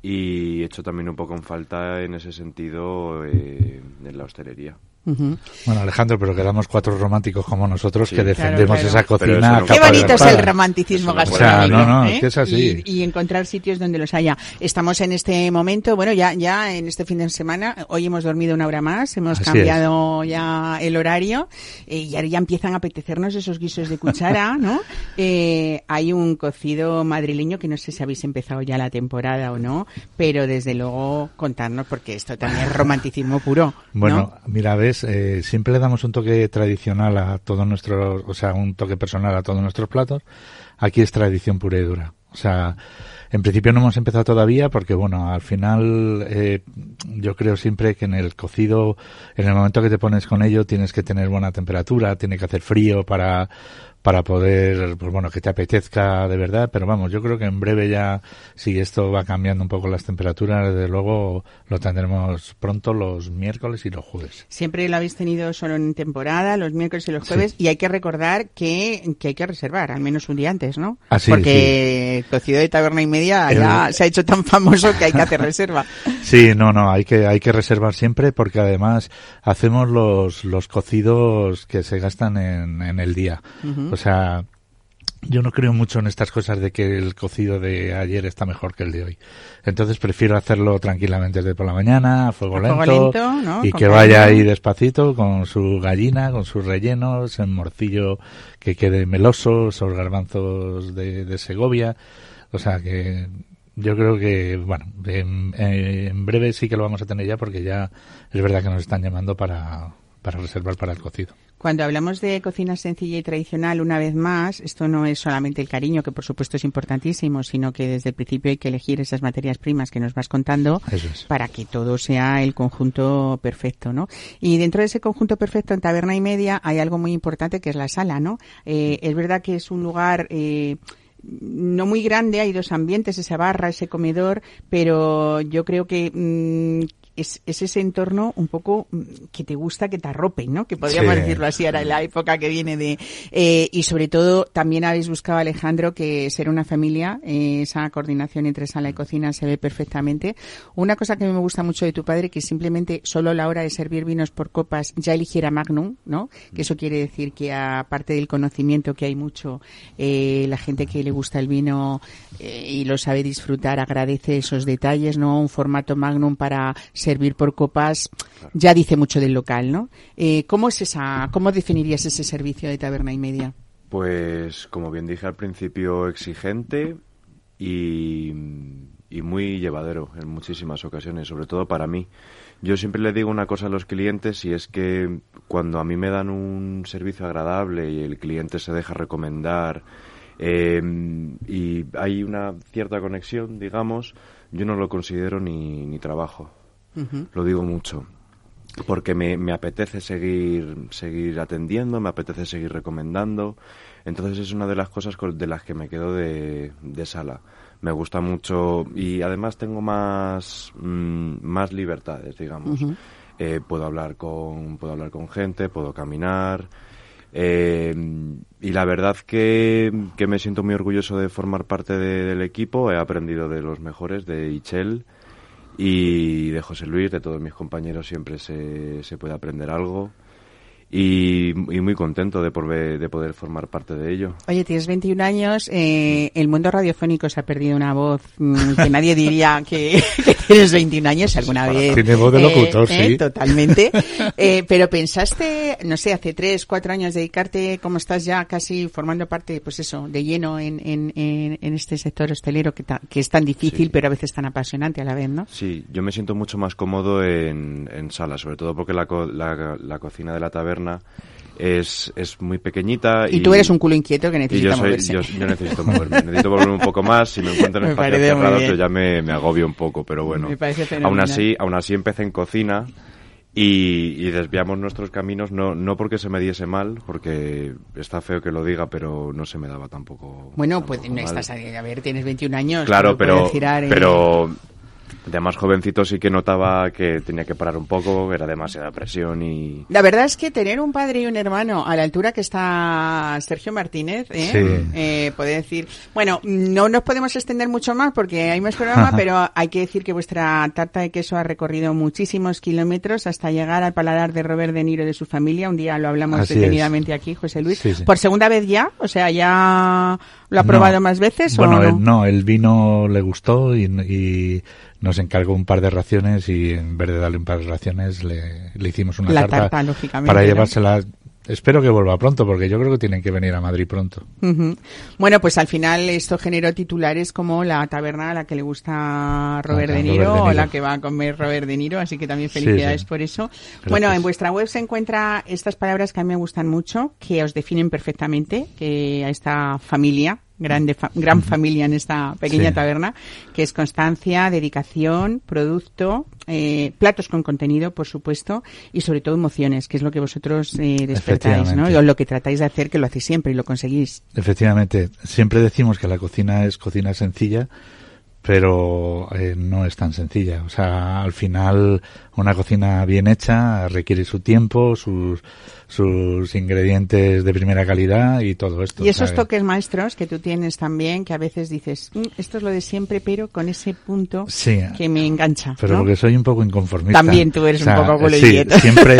Y he hecho también un poco en falta en ese sentido eh, en la hostelería. Bueno, Alejandro, pero quedamos cuatro románticos como nosotros que defendemos esa cocina. Qué bonito es el romanticismo gastronómico. no, no, ¿eh? es así. Y, encontrar sitios donde los haya. Estamos en este momento, bueno, ya, ya en este fin de semana, hoy hemos dormido una hora más, hemos cambiado ya el horario eh, y ahora ya empiezan a apetecernos esos guisos de cuchara, <laughs> ¿no? Eh, hay un cocido madrileño que no sé si habéis empezado ya la temporada o no, pero desde luego contarnos porque esto también es romanticismo puro. Bueno, mira, ves eh, siempre le damos un toque tradicional a todos nuestros, o sea, un toque personal a todos nuestros platos. Aquí es tradición pura y dura. O sea, en principio no hemos empezado todavía porque, bueno, al final eh, yo creo siempre que en el cocido, en el momento que te pones con ello, tienes que tener buena temperatura, tiene que hacer frío para, para poder, pues bueno, que te apetezca de verdad, pero vamos, yo creo que en breve ya, si esto va cambiando un poco las temperaturas, desde luego lo tendremos pronto los miércoles y los jueves. Siempre lo habéis tenido solo en temporada, los miércoles y los jueves, y hay que recordar que, que, hay que reservar, al menos un día antes, ¿no? Así, Porque el cocido de taberna y media ya se ha hecho tan famoso que hay que hacer reserva. <laughs> Sí, no, no, hay que, hay que reservar siempre porque además hacemos los, los cocidos que se gastan en, en el día. O sea, yo no creo mucho en estas cosas de que el cocido de ayer está mejor que el de hoy. Entonces prefiero hacerlo tranquilamente desde por la mañana, a fuego, lento, y que vaya ahí despacito con su gallina, con sus rellenos, en morcillo que quede meloso, esos garbanzos de, de Segovia. O sea que yo creo que, bueno, en, en, breve sí que lo vamos a tener ya porque ya es verdad que nos están llamando para, para reservar para el cocido. Cuando hablamos de cocina sencilla y tradicional, una vez más, esto no es solamente el cariño, que por supuesto es importantísimo, sino que desde el principio hay que elegir esas materias primas que nos vas contando para que todo sea el conjunto perfecto, ¿no? Y dentro de ese conjunto perfecto en Taberna y Media hay algo muy importante que es la sala, ¿no? Eh, es verdad que es un lugar eh, no muy grande, hay dos ambientes, esa barra, ese comedor, pero yo creo que, mm, es, ese entorno un poco mm, que te gusta que te arropen, ¿no? Que podríamos decirlo así ahora en la época que viene de... Eh, y sobre todo también habéis buscado, Alejandro, que ser una familia, eh, esa coordinación entre sala y cocina se ve perfectamente. Una cosa que me gusta mucho de tu padre, que simplemente solo a la hora de servir vinos por copas ya eligiera Magnum, ¿no? Que eso quiere decir que aparte del conocimiento que hay mucho, eh, la gente que le gusta el vino y lo sabe disfrutar agradece esos detalles, ¿no? Un formato Magnum para servir por copas ya dice mucho del local, ¿no? Eh, ¿Cómo es esa, cómo definirías ese servicio de taberna y media? Pues, como bien dije al principio, exigente y, y muy llevadero en muchísimas ocasiones, sobre todo para mí. Yo siempre le digo una cosa a los clientes y es que cuando a mí me dan un servicio agradable y el cliente se deja recomendar eh, y hay una cierta conexión, digamos, yo no lo considero ni, ni trabajo. Lo digo mucho. Porque me, me, apetece seguir, seguir atendiendo, me apetece seguir recomendando. Entonces es una de las cosas de las que me quedo de, de sala. Me gusta mucho y además tengo más, mm, más libertades, digamos. Eh, puedo hablar con puedo hablar con gente, puedo caminar. Eh, y la verdad que, que, me siento muy orgulloso de formar parte del equipo. He aprendido de los mejores, de Ichel, y de José Luis, de todos mis compañeros siempre se, se puede aprender algo y, muy contento de, de poder formar parte de ello. Oye, tienes 21 años, eh, el mundo radiofónico se ha perdido una voz mm, que nadie diría <laughs> que, tienes 21 años alguna vez. Tiene voz de locutor, eh, sí. totalmente. <laughs> Eh, pero pensaste, no sé, hace 3, 4 años dedicarte, como estás ya casi formando parte, pues eso, de lleno en, en, en, este sector hostelero que, que es tan difícil, pero a veces tan apasionante a la vez, ¿no? Sí, yo me siento mucho más cómodo en, en sala, sobre todo porque la, la, la cocina de la taberna es, es muy pequeñita. Y, tú eres un culo inquieto que necesita yo moverse. Yo, necesito moverme, necesito volverme un poco más. Si me encuentro en <laughs> espacios cerrados, yo ya me, me, agobio un poco, pero bueno. aún así, aún así empecé en cocina y, y, desviamos nuestros caminos, no, no porque se me diese mal, porque está feo que lo diga, pero no se me daba tampoco. Bueno, pues no estás a, ver, tienes 21 años. Claro, pero, pero de más jovencito sí que notaba que tenía que parar un poco, era demasiada presión y... La verdad es que tener un padre y un hermano a la altura que está Sergio Martínez, ¿eh? eh puede decir... Bueno, no nos podemos extender mucho más porque hay más programa, pero hay que decir que vuestra tarta de queso ha recorrido muchísimos kilómetros hasta llegar al paladar de Robert De Niro y de su familia. Un día lo hablamos detenidamente aquí, José Luis. Por segunda vez ya, o sea, ya lo ha probado más veces. Bueno, ¿o no? no, el vino le gustó y nos encargó un par de raciones y en vez de darle un par de raciones le, hicimos una tarta, para llevársela. Espero que vuelva pronto porque yo creo que tienen que venir a Madrid pronto. Bueno, pues al final esto generó titulares como la taberna a la que le gusta Robert, de, Niro, o la que va a comer Robert De Niro, así que también felicidades por eso. Bueno, en vuestra web se encuentra estas palabras que a mí me gustan mucho, que os definen perfectamente, que a esta familia grande gran familia en esta pequeña taberna, que es constancia, dedicación, producto, eh, platos con contenido, por supuesto, y sobre todo emociones, que es lo que vosotros eh, despertáis, ¿no? Y lo que tratáis de hacer, que lo hacéis siempre y lo conseguís. Efectivamente. Siempre decimos que la cocina es cocina sencilla, pero eh, no es tan sencilla. O sea, al final una cocina bien hecha requiere su tiempo, sus sus ingredientes de primera calidad y todo esto. Y esos toques maestros que tú tienes también, que a veces dices, mm, esto es lo de siempre, pero con ese punto que me engancha. Pero porque soy un poco inconformista. También tú eres un poco sí, <laughs> siempre,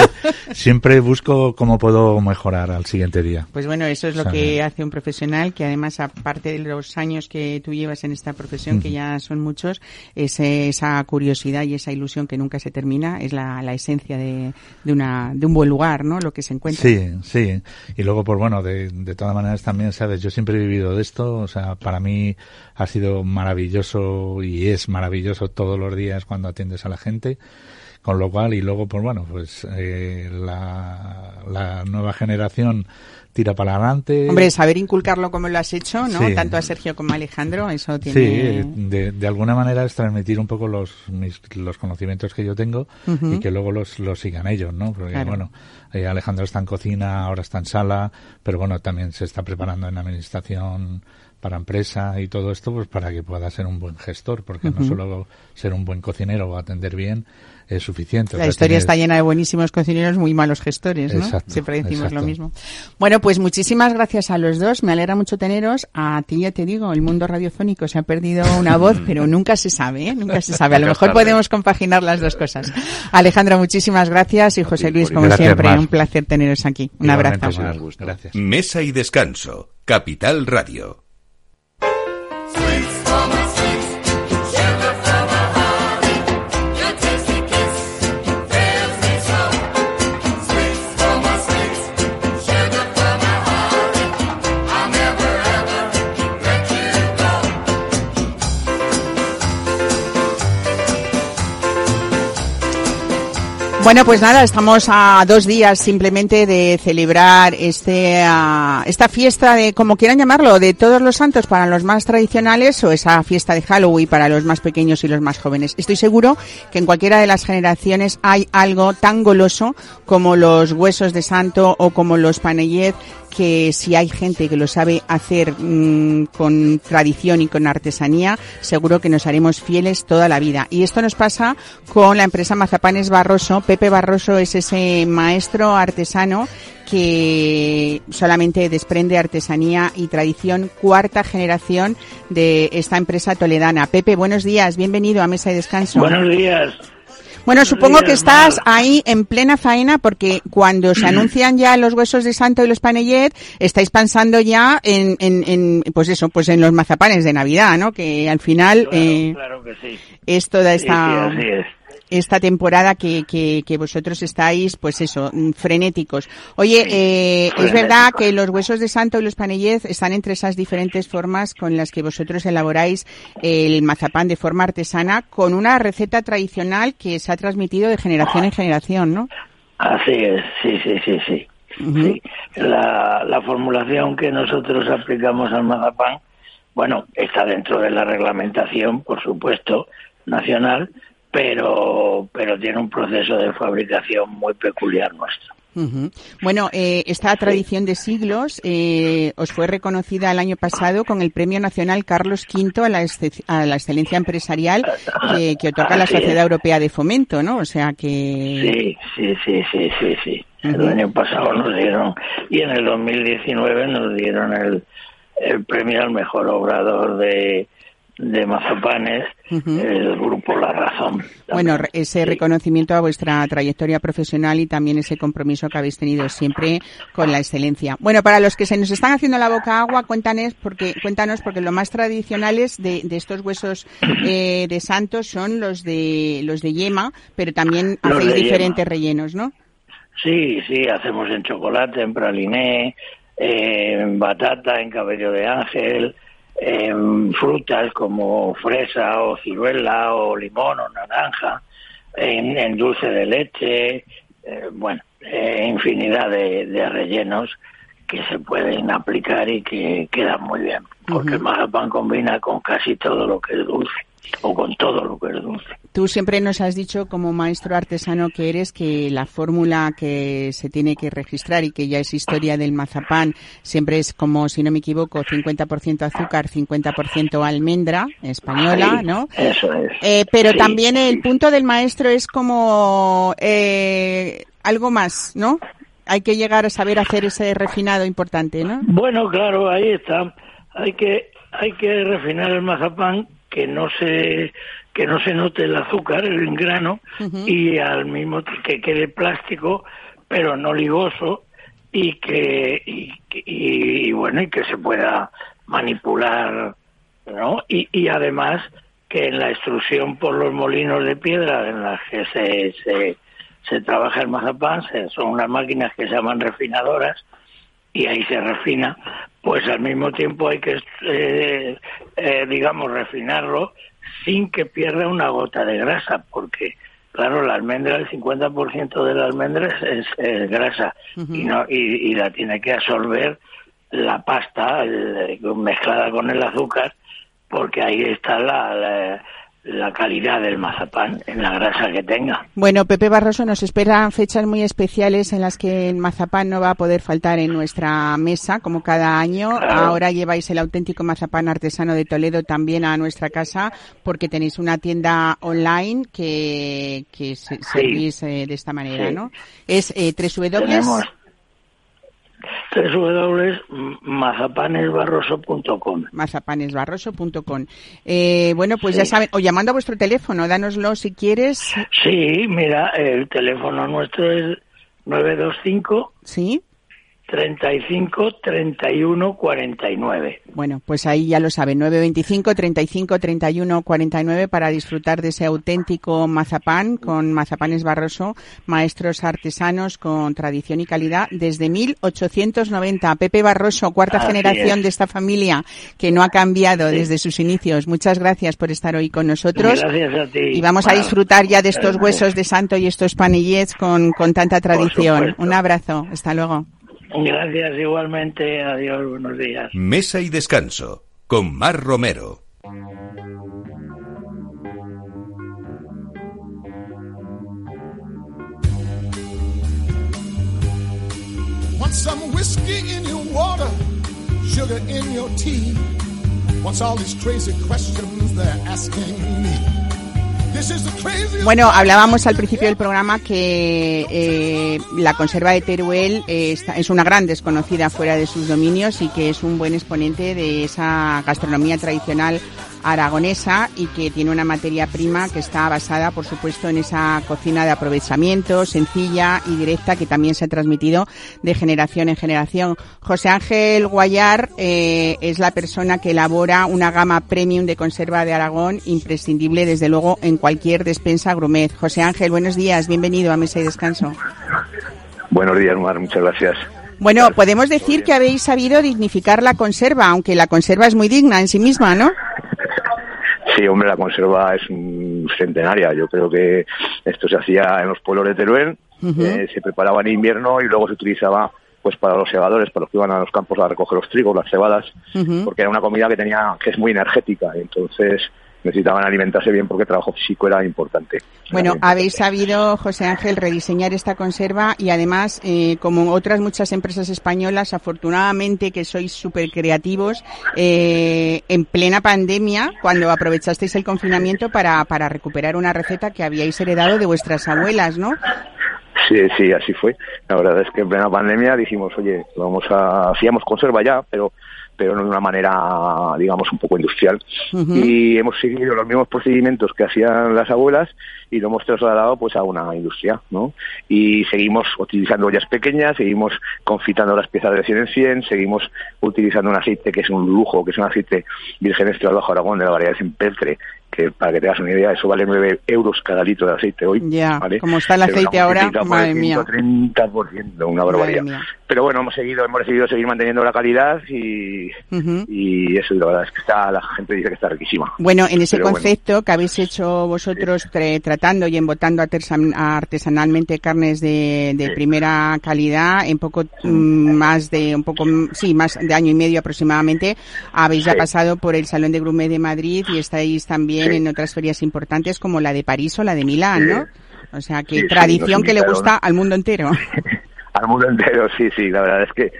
siempre busco cómo puedo mejorar al siguiente día. Pues bueno, eso es lo que hace un profesional, que además, aparte de los años que tú llevas en esta profesión, que ya son muchos, esa curiosidad y esa ilusión que nunca se termina es la, la esencia de, de, una, de un buen lugar, ¿no? Lo que se Sí, sí. Y luego, pues bueno, de, de todas maneras también, sabes, yo siempre he vivido de esto, o sea, para mí ha sido maravilloso y es maravilloso todos los días cuando atiendes a la gente. Con lo cual, y luego, pues bueno, pues eh, la, la nueva generación tira para adelante. Hombre, saber inculcarlo como lo has hecho, ¿no? Tanto a Sergio como a Alejandro, eso tiene... Sí, de, de alguna manera es transmitir un poco los, los conocimientos que yo tengo y que luego los, los sigan ellos, ¿no? Porque, bueno, eh, Alejandro está en cocina, ahora está en sala, pero bueno, también se está preparando en administración para empresa y todo esto, pues para que pueda ser un buen gestor, porque no solo ser un buen cocinero o atender bien, es suficiente. La historia está llena de buenísimos cocineros, muy malos gestores, ¿no? Siempre decimos lo mismo. Bueno, pues muchísimas gracias a los dos. Me alegra mucho teneros. A ti ya te digo, el mundo radiofónico se ha perdido una voz, pero nunca se sabe, ¿eh? Nunca se sabe. A <laughs> lo mejor podemos compaginar las dos cosas. Alejandro, muchísimas gracias y José Luis, como siempre, un placer teneros aquí. Un abrazo. Gracias. Mesa y descanso. Capital Radio. Bueno, pues nada, estamos a dos días simplemente de celebrar este, ah, esta fiesta de, como quieran llamarlo, de todos los santos para los más tradicionales o esa fiesta de Halloween para los más pequeños y los más jóvenes. Estoy seguro que en cualquiera de las generaciones hay algo tan goloso como los huesos de santo o como los panellet que si hay gente que lo sabe hacer mm, con tradición y con artesanía, seguro que nos haremos fieles toda la vida. Y esto nos pasa con la empresa Mazapanes Barroso. Pepe Barroso es ese maestro artesano que solamente desprende artesanía y tradición, cuarta generación de esta empresa toledana. Pepe, buenos días, bienvenido a Mesa de Descanso. Buenos días. Bueno, supongo que estás ahí en plena faena porque cuando se <clears throat> anuncian ya los huesos de santo y los panellet, estáis pensando ya en, en, en pues eso, pues en los mazapanes de Navidad, ¿no? Que al final eh, es toda esta esta temporada que, que, que, vosotros estáis, pues eso, mm, frenéticos. Oye, eh, es verdad que los huesos de santo y los panellez están entre esas diferentes formas con las que vosotros elaboráis el mazapán de forma artesana con una receta tradicional que se ha transmitido de generación en generación, ¿no? Así es, sí, sí, sí, sí. sí. La, la formulación que nosotros aplicamos al mazapán, bueno, está dentro de la reglamentación, por supuesto, nacional, pero, pero tiene un proceso de fabricación muy peculiar nuestro. Bueno, eh, esta tradición de siglos eh, os fue reconocida el año pasado con el Premio Nacional Carlos V a la, a la excelencia empresarial que, otorga la Sociedad Europea de Fomento, ¿no? O sea que... Sí, sí, sí, sí, sí, El año pasado nos dieron, y en el 2019 nos dieron el, el premio al mejor obrador de de mazapanes, el grupo La Razón. Bueno, ese reconocimiento a vuestra trayectoria profesional y también ese compromiso que habéis tenido siempre con la excelencia. Bueno, para los que se nos están haciendo la boca agua, cuéntanos porque, cuéntanos porque lo más tradicionales de, de estos huesos eh, de santos son los de los de yema, pero también hacéis diferentes rellenos, ¿no? Sí, sí, hacemos en chocolate, en praliné, en batata, en cabello de ángel, en frutas como fresa o ciruela o limón o naranja, en, dulce de leche, eh, bueno, eh, infinidad de, rellenos que se pueden aplicar y que quedan muy bien, porque el mazapán combina con casi todo lo que es dulce o con todo lo. Tú siempre nos has dicho, como maestro artesano que eres, que la fórmula que se tiene que registrar y que ya es historia del mazapán siempre es como, si no me equivoco, 50% azúcar, 50% almendra española, ¿no? Eso es. Eh, pero también el punto del maestro es como eh, algo más, ¿no? Hay que llegar a saber hacer ese refinado importante, ¿no? Bueno, claro, ahí está. Hay que hay que refinar el mazapán que no se que no se note el azúcar, el grano, y al mismo que quede plástico, pero no ligoso, y que y, bueno y que se pueda manipular, ¿no? Y, y además que en la extrusión por los molinos de piedra en las que se, se, se trabaja el mazapán, son unas máquinas que se llaman refinadoras, y ahí se refina, pues al mismo tiempo hay que, eh, eh, digamos, refinarlo sin que pierda una gota de grasa, porque, claro, la almendra, el 50% de la almendra es, grasa y, no, y, la tiene que absorber la pasta mezclada con el azúcar, porque ahí está la la calidad del mazapán en la grasa que tenga. Bueno, Pepe Barroso, nos esperan fechas muy especiales en las que el mazapán no va a poder faltar en nuestra mesa, como cada año. Ahora lleváis el auténtico mazapán artesano de Toledo también a nuestra casa, porque tenéis una tienda online que, que servís eh, de esta manera, ¿no? Es eh, www www.mazapanesbarroso.com mazapanesbarroso.com eh, Bueno, pues ya saben, o llamando a vuestro teléfono, dánoslo si quieres. Sí, mira, el teléfono nuestro es 925 Sí 35 31 49. Bueno, pues ahí ya lo saben, 925 35 31 49 para disfrutar de ese auténtico mazapán con mazapanes Barroso, maestros artesanos con tradición y calidad desde 1890. Pepe Barroso, cuarta generación de esta familia que no ha cambiado desde sus inicios. Muchas gracias por estar hoy con nosotros. Gracias a ti. Y vamos a disfrutar ya de estos huesos de santo y estos panillets con, con tanta tradición. Un abrazo. Hasta luego. Gracias igualmente. Adiós, buenos días. Mesa y descanso con Mar Romero. Want some whiskey in your water, sugar in your tea. What's all these crazy questions they're asking me? Bueno, hablábamos al principio del programa que eh, la conserva de Teruel eh, es una gran desconocida fuera de sus dominios y que es un buen exponente de esa gastronomía tradicional aragonesa y que tiene una materia prima que está basada, por supuesto, en esa cocina de aprovechamiento sencilla y directa que también se ha transmitido de generación en generación. José Ángel Guayar eh, es la persona que elabora una gama premium de conserva de Aragón imprescindible, desde luego, en cualquier despensa grumet. José Ángel, buenos días, bienvenido a Mesa y Descanso. Buenos días, Mar, muchas gracias. Bueno, podemos decir que habéis sabido dignificar la conserva, aunque la conserva es muy digna en sí misma, ¿no? Sí, hombre, la conserva es centenaria. Yo creo que esto se hacía en los pueblos de Teruel, eh, se preparaba en invierno y luego se utilizaba pues para los segadores, para los que iban a los campos a recoger los trigos, las cebadas, porque era una comida que tenía que es muy energética. Entonces, necesitaban alimentarse bien porque el trabajo físico era importante. Bueno, habéis sabido, José Ángel, rediseñar esta conserva y además, eh, como otras muchas empresas españolas, afortunadamente que sois súper creativos, eh, en plena pandemia, cuando aprovechasteis el confinamiento para, para recuperar una receta que habíais heredado de vuestras abuelas, ¿no? Sí, sí, así fue. La verdad es que en plena pandemia dijimos, oye, vamos a, hacíamos conserva ya, pero pero no de una manera, digamos, un poco industrial. Y hemos seguido los mismos procedimientos que hacían las abuelas y lo hemos trasladado pues a una industria, ¿no? Y seguimos utilizando ollas pequeñas, seguimos confitando las piezas de 100 en 100, seguimos utilizando un aceite que es un lujo, que es un aceite virgen extra Bajo Aragón de la variedad sin peltre, que para que te hagas una idea, eso vale 9 euros cada litro de aceite hoy. Ya, como está el aceite ahora, madre mía. 30%, una barbaridad. Pero bueno, hemos seguido, hemos decidido seguir manteniendo la calidad y, y eso, la verdad es que está, la gente dice que está riquísima. Bueno, en ese concepto que habéis hecho vosotros tratando y embotando artesanalmente carnes de, de primera calidad, en poco mm, más de, un poco, sí, más de año y medio aproximadamente, habéis ya pasado por el Salón de Grumet de Madrid y estáis también en otras ferias importantes como la de París o la de Milán, ¿no? O sea, que tradición que le gusta al mundo entero. <laughs> al mundo entero, sí, sí. La verdad es que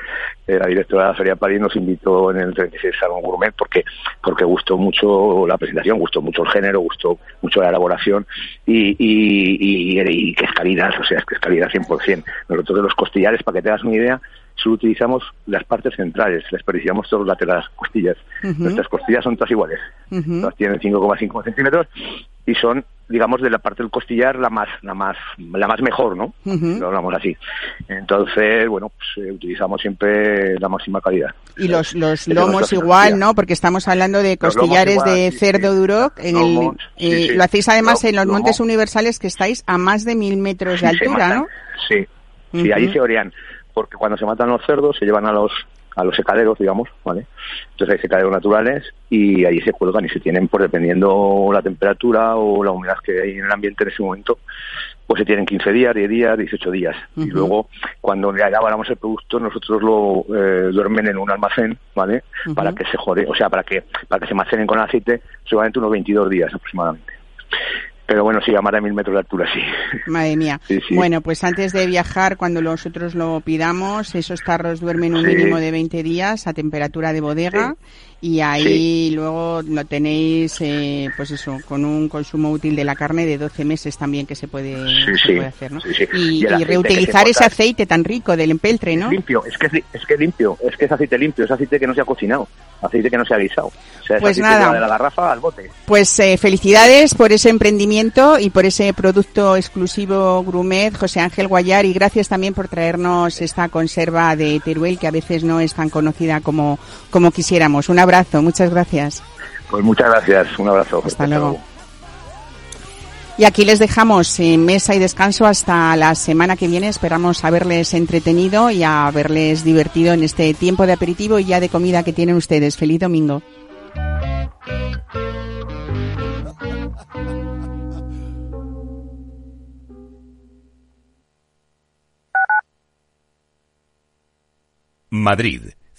eh, la directora de la Feria de París nos invitó en el 36 Salón Gourmet porque porque gustó mucho la presentación, gustó mucho el género, gustó mucho la elaboración y, y, y, que es calidad, o sea, es que es calidad 100%. Nosotros de los costillares, para que te hagas una idea, solo utilizamos las partes centrales, les desperdiciamos todos los laterales, costillas. Nuestras costillas son todas iguales. Todas tienen 5,5 centímetros y son digamos de la parte del costillar la más la más la más mejor no lo hablamos así. Entonces bueno pues eh, utilizamos siempre la máxima calidad. Y los los lomos igual no porque estamos hablando de costillares de cerdo duro en el eh, lo hacéis además en los montes universales que estáis a más de mil metros de altura no sí. Sí ahí se orean porque cuando se matan los cerdos se llevan a los a los secaderos, digamos, ¿vale? Entonces hay secaderos naturales y ahí se cuelgan y se tienen, por dependiendo la temperatura o la humedad que hay en el ambiente en ese momento, pues se tienen 15 días, 10 días, 18 días. Y luego, cuando elaboramos el producto, nosotros lo eh, duermen en un almacén, ¿vale? Para que se jode, o sea, para que, para que se almacenen con aceite, solamente unos 22 días aproximadamente. Pero bueno, sí, a más de mil metros de altura, sí. Madre mía. Bueno, pues antes de viajar, cuando nosotros lo pidamos, esos tarros duermen un mínimo de 20 días a temperatura de bodega y ahí luego lo tenéis, eh, pues eso, con un consumo útil de la carne de 12 meses también que se puede, hacer, ¿no? Y, reutilizar ese aceite tan rico del empeltre, ¿no? Limpio, es que es, que limpio, es que es aceite limpio, es aceite que no se ha cocinado, aceite que no se ha guisado. O sea, pues nada, de la garrafa al bote. Pues eh, felicidades por ese emprendimiento y por ese producto exclusivo Grumet, José Ángel Guayar, y gracias también por traernos esta conserva de Teruel que a veces no es tan conocida como, como quisiéramos. Una abrazo, muchas gracias. Pues muchas gracias, un abrazo. Hasta luego. Y aquí les dejamos en mesa y descanso hasta la semana que viene. Esperamos haberles entretenido y haberles divertido en este tiempo de aperitivo y ya de comida que tienen ustedes. Feliz domingo. Madrid